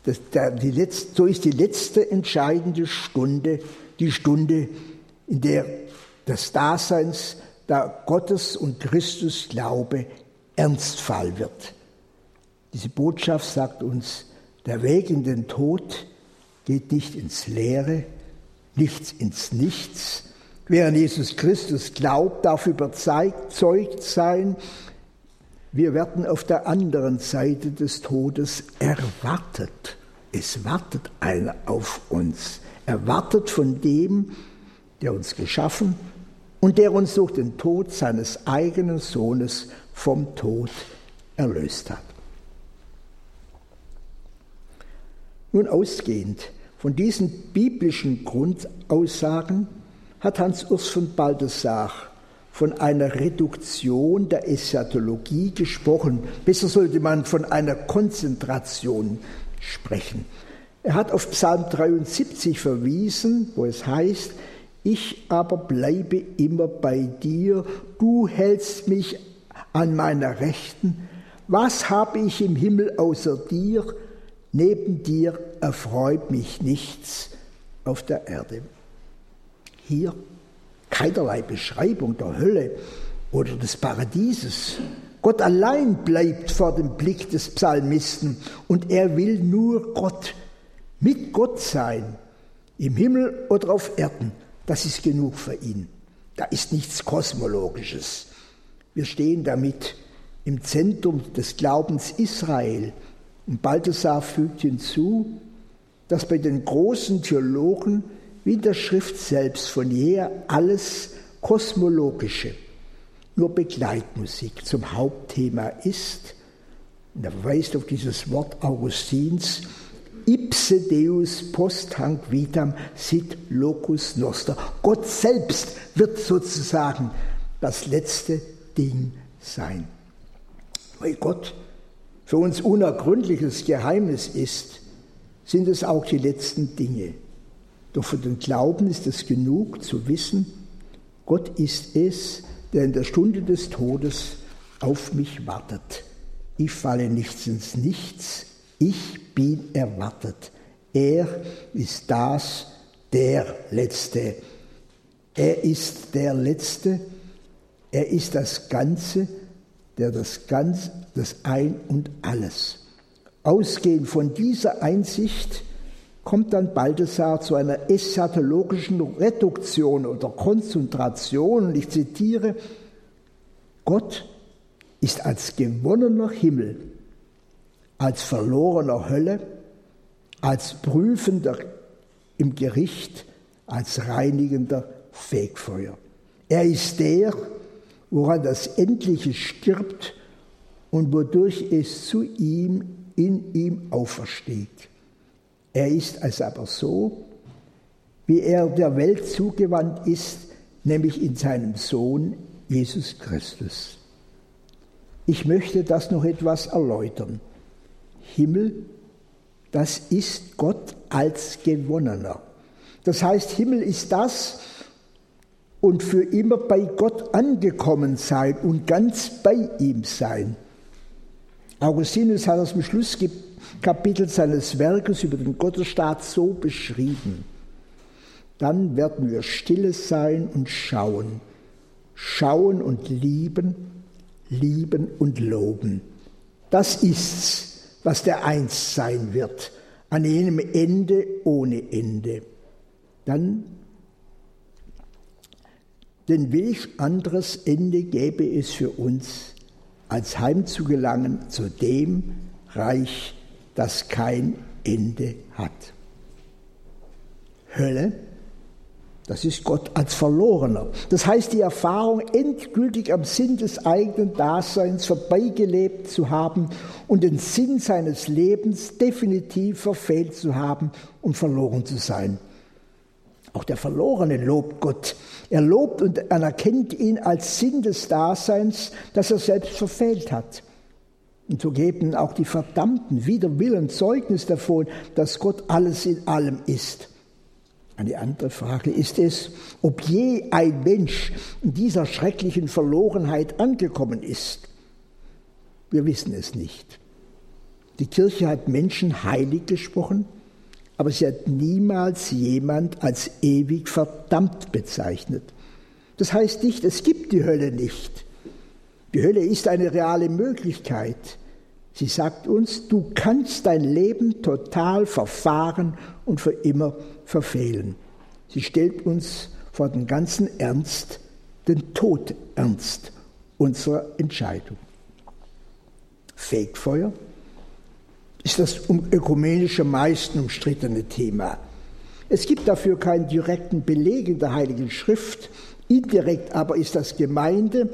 das, der, die letzte, so ist die letzte entscheidende Stunde, die Stunde, in der das Daseins der Gottes und Christus Glaube ernstfall wird. Diese Botschaft sagt uns, der Weg in den Tod geht nicht ins Leere, nichts ins Nichts, Wer an Jesus Christus glaubt, darf überzeugt sein, wir werden auf der anderen Seite des Todes erwartet. Es wartet einer auf uns. Erwartet von dem, der uns geschaffen und der uns durch den Tod seines eigenen Sohnes vom Tod erlöst hat. Nun ausgehend von diesen biblischen Grundaussagen hat Hans-Urs von Balthasar von einer Reduktion der Eschatologie gesprochen. Besser sollte man von einer Konzentration sprechen. Er hat auf Psalm 73 verwiesen, wo es heißt, ich aber bleibe immer bei dir, du hältst mich an meiner Rechten. Was habe ich im Himmel außer dir? Neben dir erfreut mich nichts auf der Erde hier keinerlei Beschreibung der Hölle oder des Paradieses. Gott allein bleibt vor dem Blick des Psalmisten und er will nur Gott, mit Gott sein, im Himmel oder auf Erden. Das ist genug für ihn. Da ist nichts Kosmologisches. Wir stehen damit im Zentrum des Glaubens Israel. Und Balthasar fügt hinzu, dass bei den großen Theologen wie in der Schrift selbst von jeher alles Kosmologische, nur Begleitmusik zum Hauptthema ist. Und er verweist auf dieses Wort Augustins, ipse deus post hanc vitam sit locus noster. Gott selbst wird sozusagen das letzte Ding sein. Weil Gott für uns unergründliches Geheimnis ist, sind es auch die letzten Dinge. Doch für den Glauben ist es genug zu wissen, Gott ist es, der in der Stunde des Todes auf mich wartet. Ich falle nichts ins Nichts, ich bin erwartet. Er ist das, der Letzte. Er ist der Letzte, er ist das Ganze, der das Ganz, das Ein und Alles. Ausgehend von dieser Einsicht kommt dann Balthasar zu einer eschatologischen Reduktion oder Konzentration. Und ich zitiere, Gott ist als gewonnener Himmel, als verlorener Hölle, als prüfender im Gericht, als reinigender Fegfeuer. Er ist der, woran das Endliche stirbt und wodurch es zu ihm, in ihm aufersteht. Er ist also aber so, wie er der Welt zugewandt ist, nämlich in seinem Sohn Jesus Christus. Ich möchte das noch etwas erläutern. Himmel, das ist Gott als Gewonnener. Das heißt, Himmel ist das und für immer bei Gott angekommen sein und ganz bei ihm sein. Augustinus hat das im Schlusskapitel seines Werkes über den Gottesstaat so beschrieben. Dann werden wir stille sein und schauen. Schauen und lieben, lieben und loben. Das ist's, was der Einst sein wird, an jenem Ende ohne Ende. Dann Denn welch anderes Ende gäbe es für uns, als heimzugelangen zu dem Reich, das kein Ende hat. Hölle das ist Gott als Verlorener. Das heißt, die Erfahrung, endgültig am Sinn des eigenen Daseins vorbeigelebt zu haben und den Sinn seines Lebens definitiv verfehlt zu haben und verloren zu sein. Auch der Verlorene lobt Gott. Er lobt und anerkennt ihn als Sinn des Daseins, das er selbst verfehlt hat. Und so geben auch die Verdammten wider Willen Zeugnis davon, dass Gott alles in allem ist. Eine andere Frage ist es, ob je ein Mensch in dieser schrecklichen Verlorenheit angekommen ist. Wir wissen es nicht. Die Kirche hat Menschen heilig gesprochen, aber sie hat niemals jemand als ewig verdammt bezeichnet. Das heißt nicht, es gibt die Hölle nicht. Die Hölle ist eine reale Möglichkeit. Sie sagt uns, du kannst dein Leben total verfahren und für immer verfehlen. Sie stellt uns vor den ganzen Ernst, den Tod ernst unserer Entscheidung. Fegefeuer ist das um ökumenisch am meisten umstrittene Thema. Es gibt dafür keinen direkten Beleg in der Heiligen Schrift, indirekt aber ist das Gemeinde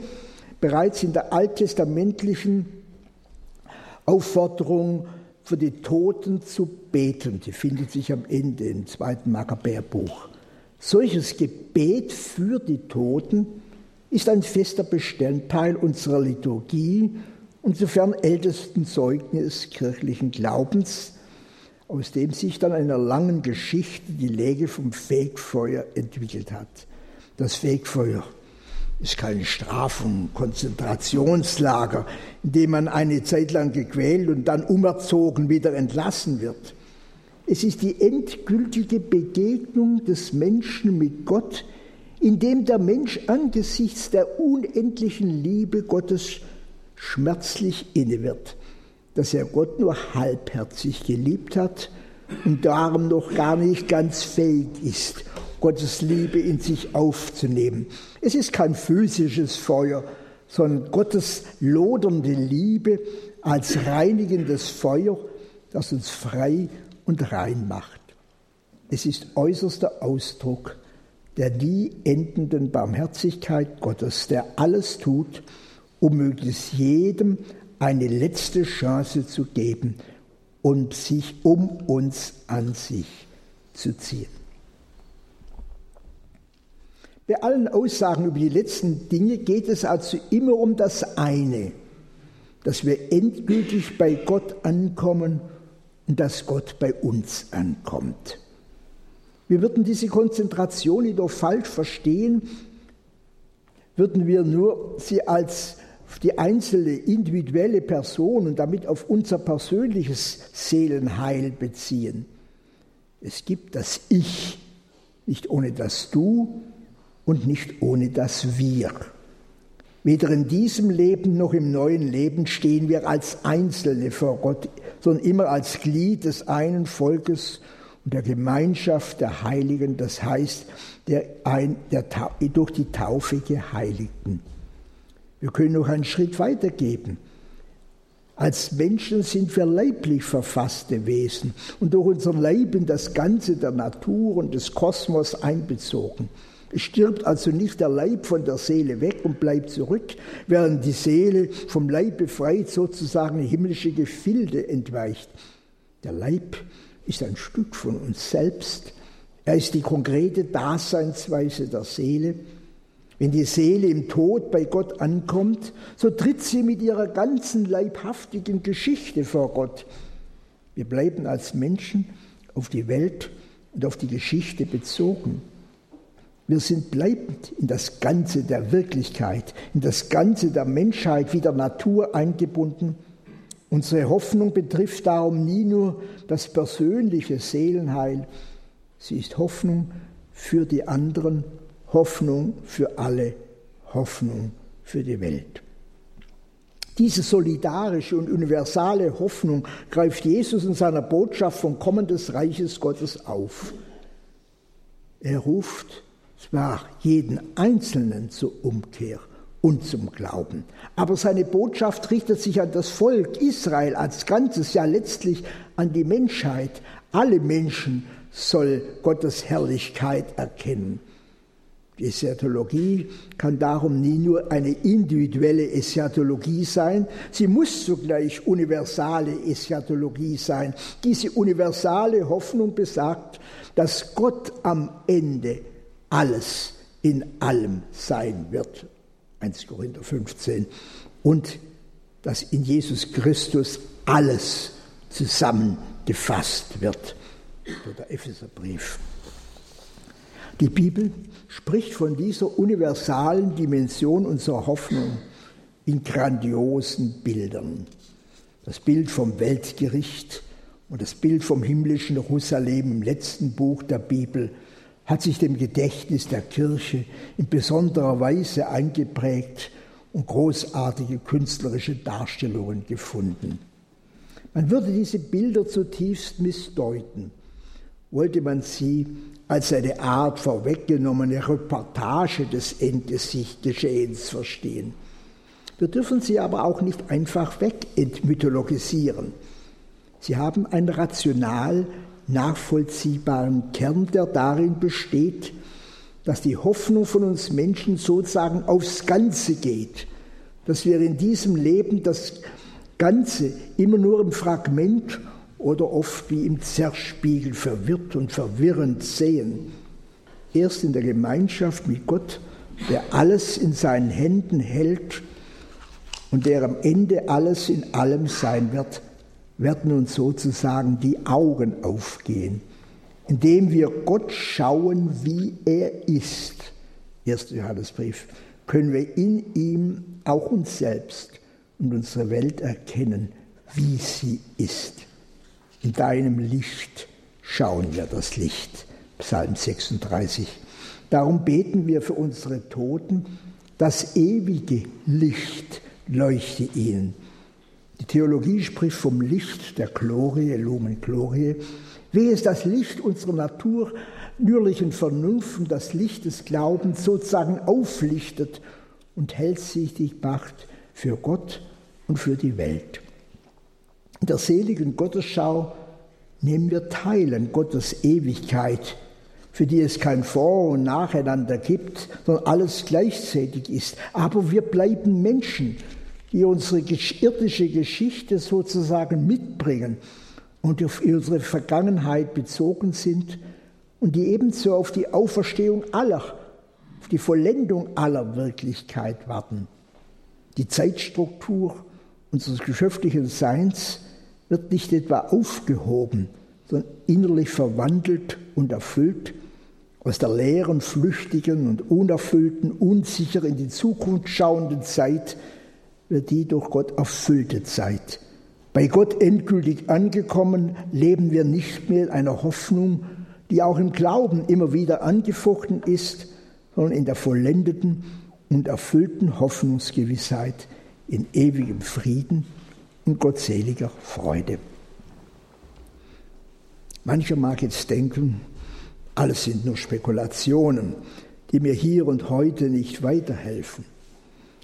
bereits in der alttestamentlichen Aufforderung für die Toten zu beten. Die findet sich am Ende im zweiten Makkabäerbuch. Solches Gebet für die Toten ist ein fester Bestandteil unserer Liturgie und sofern ältesten Zeugnis kirchlichen Glaubens, aus dem sich dann einer langen Geschichte die Lege vom Fegfeuer entwickelt hat. Das Fegfeuer ist kein Straf- und Konzentrationslager, in dem man eine Zeit lang gequält und dann umerzogen wieder entlassen wird. Es ist die endgültige Begegnung des Menschen mit Gott, indem der Mensch angesichts der unendlichen Liebe Gottes schmerzlich inne wird, dass er Gott nur halbherzig geliebt hat und darum noch gar nicht ganz fähig ist, Gottes Liebe in sich aufzunehmen. Es ist kein physisches Feuer, sondern Gottes lodernde Liebe als reinigendes Feuer, das uns frei und rein macht. Es ist äußerster Ausdruck der nie endenden Barmherzigkeit Gottes, der alles tut, um möglichst jedem eine letzte Chance zu geben und sich um uns an sich zu ziehen. Bei allen Aussagen über die letzten Dinge geht es also immer um das eine, dass wir endgültig bei Gott ankommen und dass Gott bei uns ankommt. Wir würden diese Konzentration jedoch falsch verstehen, würden wir nur sie als die einzelne individuelle Person und damit auf unser persönliches Seelenheil beziehen. Es gibt das Ich, nicht ohne das Du und nicht ohne das Wir. Weder in diesem Leben noch im neuen Leben stehen wir als Einzelne vor Gott, sondern immer als Glied des einen Volkes und der Gemeinschaft der Heiligen, das heißt der, ein, der, durch die Taufe Geheiligten. Wir können noch einen Schritt weitergeben. Als Menschen sind wir leiblich verfasste Wesen und durch unser Leib in das Ganze der Natur und des Kosmos einbezogen. Stirbt also nicht der Leib von der Seele weg und bleibt zurück, während die Seele vom Leib befreit sozusagen himmlische Gefilde entweicht. Der Leib ist ein Stück von uns selbst. Er ist die konkrete Daseinsweise der Seele. Wenn die Seele im Tod bei Gott ankommt, so tritt sie mit ihrer ganzen leibhaftigen Geschichte vor Gott. Wir bleiben als Menschen auf die Welt und auf die Geschichte bezogen. Wir sind bleibend in das Ganze der Wirklichkeit, in das Ganze der Menschheit wie der Natur eingebunden. Unsere Hoffnung betrifft darum nie nur das persönliche Seelenheil, sie ist Hoffnung für die anderen, Hoffnung für alle, Hoffnung für die Welt. Diese solidarische und universale Hoffnung greift Jesus in seiner Botschaft vom Kommen des Reiches Gottes auf. Er ruft zwar jeden Einzelnen zur Umkehr und zum Glauben. Aber seine Botschaft richtet sich an das Volk Israel als Ganzes, ja letztlich an die Menschheit. Alle Menschen soll Gottes Herrlichkeit erkennen. Die Eschatologie kann darum nie nur eine individuelle Eschatologie sein, sie muss zugleich universale Eschatologie sein. Diese universale Hoffnung besagt, dass Gott am Ende alles in allem sein wird. 1 Korinther 15. Und dass in Jesus Christus alles zusammengefasst wird. Der Epheserbrief. Die Bibel spricht von dieser universalen Dimension unserer Hoffnung in grandiosen Bildern. Das Bild vom Weltgericht und das Bild vom himmlischen Jerusalem im letzten Buch der Bibel hat sich dem Gedächtnis der Kirche in besonderer Weise eingeprägt und großartige künstlerische Darstellungen gefunden. Man würde diese Bilder zutiefst missdeuten, wollte man sie als eine Art vorweggenommene Reportage des Endgeschehens verstehen. Wir dürfen sie aber auch nicht einfach wegentmythologisieren. Sie haben ein rational nachvollziehbaren Kern, der darin besteht, dass die Hoffnung von uns Menschen sozusagen aufs Ganze geht, dass wir in diesem Leben das Ganze immer nur im Fragment oder oft wie im Zerspiegel verwirrt und verwirrend sehen. Erst in der Gemeinschaft mit Gott, der alles in seinen Händen hält und der am Ende alles in allem sein wird, werden uns sozusagen die Augen aufgehen, indem wir Gott schauen, wie er ist. 1. Johannesbrief. Können wir in ihm auch uns selbst und unsere Welt erkennen, wie sie ist. In deinem Licht schauen wir das Licht. Psalm 36. Darum beten wir für unsere Toten, das ewige Licht leuchte ihnen. Die Theologie spricht vom Licht der Glorie, Lumen Glorie, wie es das Licht unserer natürlichen Vernunft und das Licht des Glaubens sozusagen auflichtet und hellsichtig macht für Gott und für die Welt. In der seligen Gottesschau nehmen wir teil an Gottes Ewigkeit, für die es kein Vor- und Nacheinander gibt, sondern alles gleichzeitig ist. Aber wir bleiben Menschen, die unsere irdische Geschichte sozusagen mitbringen und auf unsere Vergangenheit bezogen sind und die ebenso auf die Auferstehung aller, auf die Vollendung aller Wirklichkeit warten. Die Zeitstruktur unseres geschäftlichen Seins wird nicht etwa aufgehoben, sondern innerlich verwandelt und erfüllt aus der leeren, flüchtigen und unerfüllten, unsicher in die Zukunft schauenden Zeit wird die durch Gott erfüllte Zeit. Bei Gott endgültig angekommen, leben wir nicht mehr in einer Hoffnung, die auch im Glauben immer wieder angefochten ist, sondern in der vollendeten und erfüllten Hoffnungsgewissheit in ewigem Frieden und gottseliger Freude. Mancher mag jetzt denken, alles sind nur Spekulationen, die mir hier und heute nicht weiterhelfen.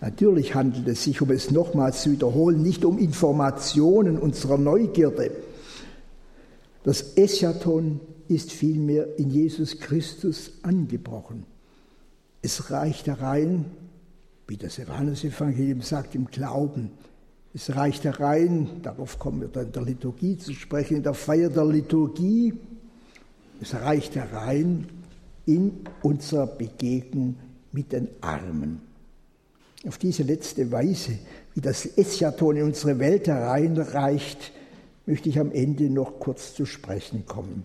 Natürlich handelt es sich, um es nochmals zu wiederholen, nicht um Informationen unserer Neugierde. Das Eschaton ist vielmehr in Jesus Christus angebrochen. Es reicht herein, wie das Johannesevangelium sagt, im Glauben. Es reicht herein, darauf kommen wir dann in der Liturgie zu sprechen, in der Feier der Liturgie. Es reicht herein in unserer Begegnung mit den Armen. Auf diese letzte Weise, wie das Eschaton in unsere Welt hereinreicht, möchte ich am Ende noch kurz zu sprechen kommen.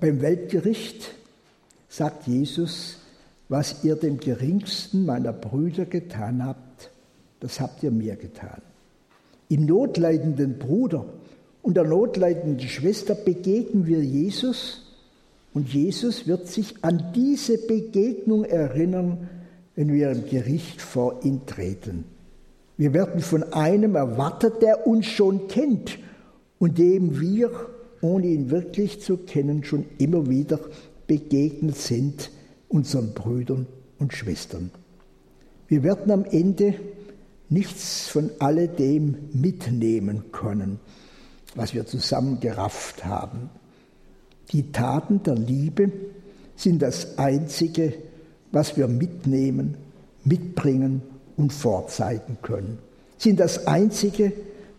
Beim Weltgericht sagt Jesus, was ihr dem geringsten meiner Brüder getan habt, das habt ihr mir getan. Im notleidenden Bruder und der notleidenden Schwester begegnen wir Jesus und Jesus wird sich an diese Begegnung erinnern, wenn wir im Gericht vor ihn treten. Wir werden von einem erwartet, der uns schon kennt und dem wir, ohne ihn wirklich zu kennen, schon immer wieder begegnet sind, unseren Brüdern und Schwestern. Wir werden am Ende nichts von alledem mitnehmen können, was wir zusammen gerafft haben. Die Taten der Liebe sind das Einzige, was wir mitnehmen, mitbringen und vorzeigen können. Sind das Einzige,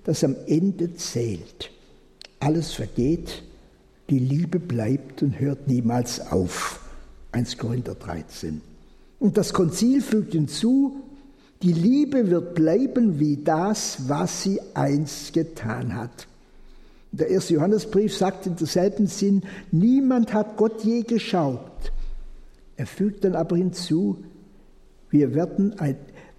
das am Ende zählt. Alles vergeht, die Liebe bleibt und hört niemals auf. 1 Korinther 13. Und das Konzil fügt hinzu, die Liebe wird bleiben wie das, was sie einst getan hat. Der erste Johannesbrief sagt in derselben Sinn, niemand hat Gott je geschaut. Er fügt dann aber hinzu, wir werden,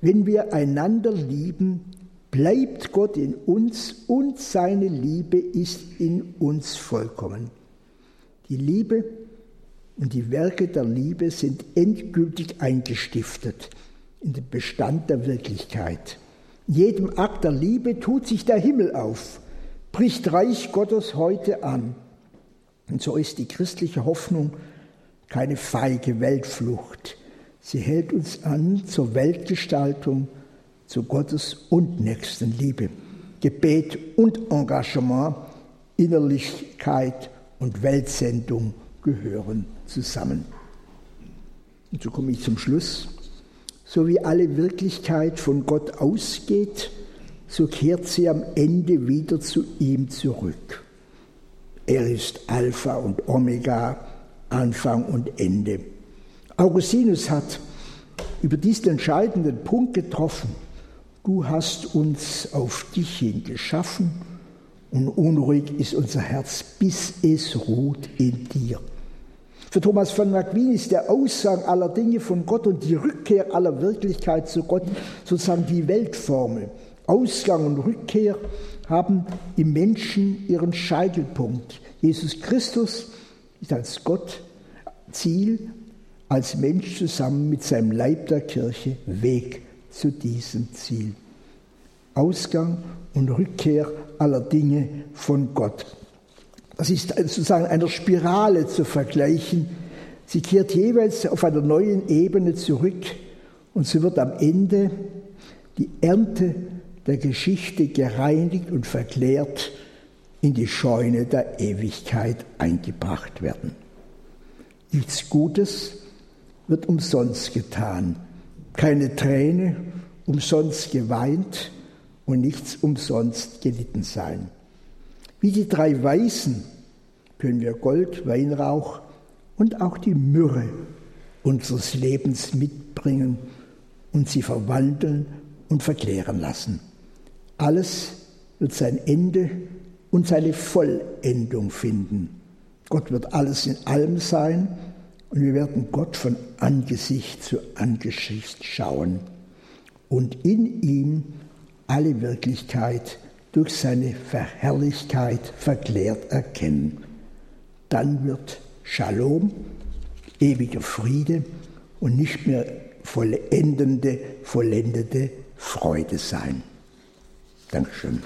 wenn wir einander lieben, bleibt Gott in uns und seine Liebe ist in uns vollkommen. Die Liebe und die Werke der Liebe sind endgültig eingestiftet in den Bestand der Wirklichkeit. In jedem Akt der Liebe tut sich der Himmel auf, bricht Reich Gottes heute an. Und so ist die christliche Hoffnung keine feige Weltflucht. Sie hält uns an zur Weltgestaltung, zu Gottes und Nächstenliebe, Gebet und Engagement, Innerlichkeit und Weltsendung gehören zusammen. Und so komme ich zum Schluss. So wie alle Wirklichkeit von Gott ausgeht, so kehrt sie am Ende wieder zu ihm zurück. Er ist Alpha und Omega, Anfang und Ende. Augustinus hat über diesen entscheidenden Punkt getroffen. Du hast uns auf dich hin geschaffen und unruhig ist unser Herz, bis es ruht in dir. Für Thomas von Aquin ist der Aussang aller Dinge von Gott und die Rückkehr aller Wirklichkeit zu Gott sozusagen die Weltformel. Ausgang und Rückkehr haben im Menschen ihren Scheitelpunkt. Jesus Christus ist als Gott Ziel, als Mensch zusammen mit seinem Leib der Kirche Weg zu diesem Ziel. Ausgang und Rückkehr aller Dinge von Gott. Das ist sozusagen einer Spirale zu vergleichen. Sie kehrt jeweils auf einer neuen Ebene zurück und so wird am Ende die Ernte der Geschichte gereinigt und verklärt in die Scheune der Ewigkeit eingebracht werden. Nichts Gutes wird umsonst getan, keine Träne umsonst geweint und nichts umsonst gelitten sein. Wie die drei Weißen können wir Gold, Weinrauch und auch die Myrrhe unseres Lebens mitbringen und sie verwandeln und verklären lassen. Alles wird sein Ende und seine Vollendung finden. Gott wird alles in allem sein und wir werden Gott von Angesicht zu Angesicht schauen und in ihm alle Wirklichkeit durch seine Verherrlichkeit verklärt erkennen. Dann wird Shalom, ewiger Friede und nicht mehr vollendende, vollendete Freude sein. Dankeschön.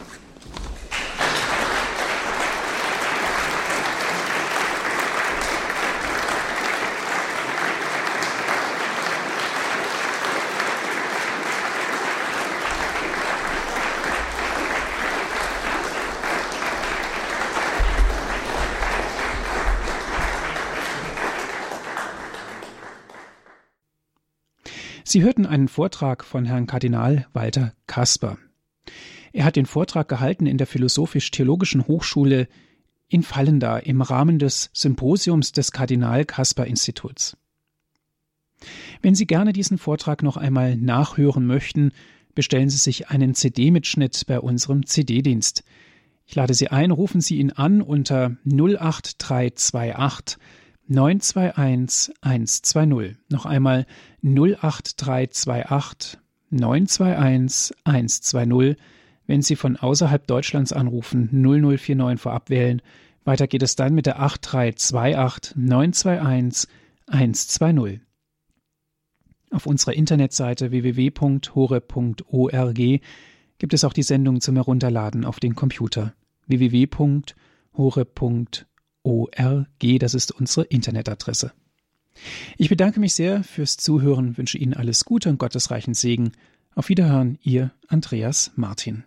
Sie hörten einen Vortrag von Herrn Kardinal Walter Kasper. Er hat den Vortrag gehalten in der Philosophisch-Theologischen Hochschule in Fallenda im Rahmen des Symposiums des Kardinal-Kasper-Instituts. Wenn Sie gerne diesen Vortrag noch einmal nachhören möchten, bestellen Sie sich einen CD-Mitschnitt bei unserem CD-Dienst. Ich lade Sie ein, rufen Sie ihn an unter 08328 921 120. Noch einmal 08328 921 120 wenn Sie von außerhalb Deutschlands anrufen, 0049 vorab wählen. Weiter geht es dann mit der 8328 921 120. Auf unserer Internetseite www.hore.org gibt es auch die Sendung zum Herunterladen auf den Computer www.hore.org. das ist unsere Internetadresse. Ich bedanke mich sehr fürs Zuhören, wünsche Ihnen alles Gute und gottesreichen Segen. Auf Wiederhören, Ihr Andreas Martin.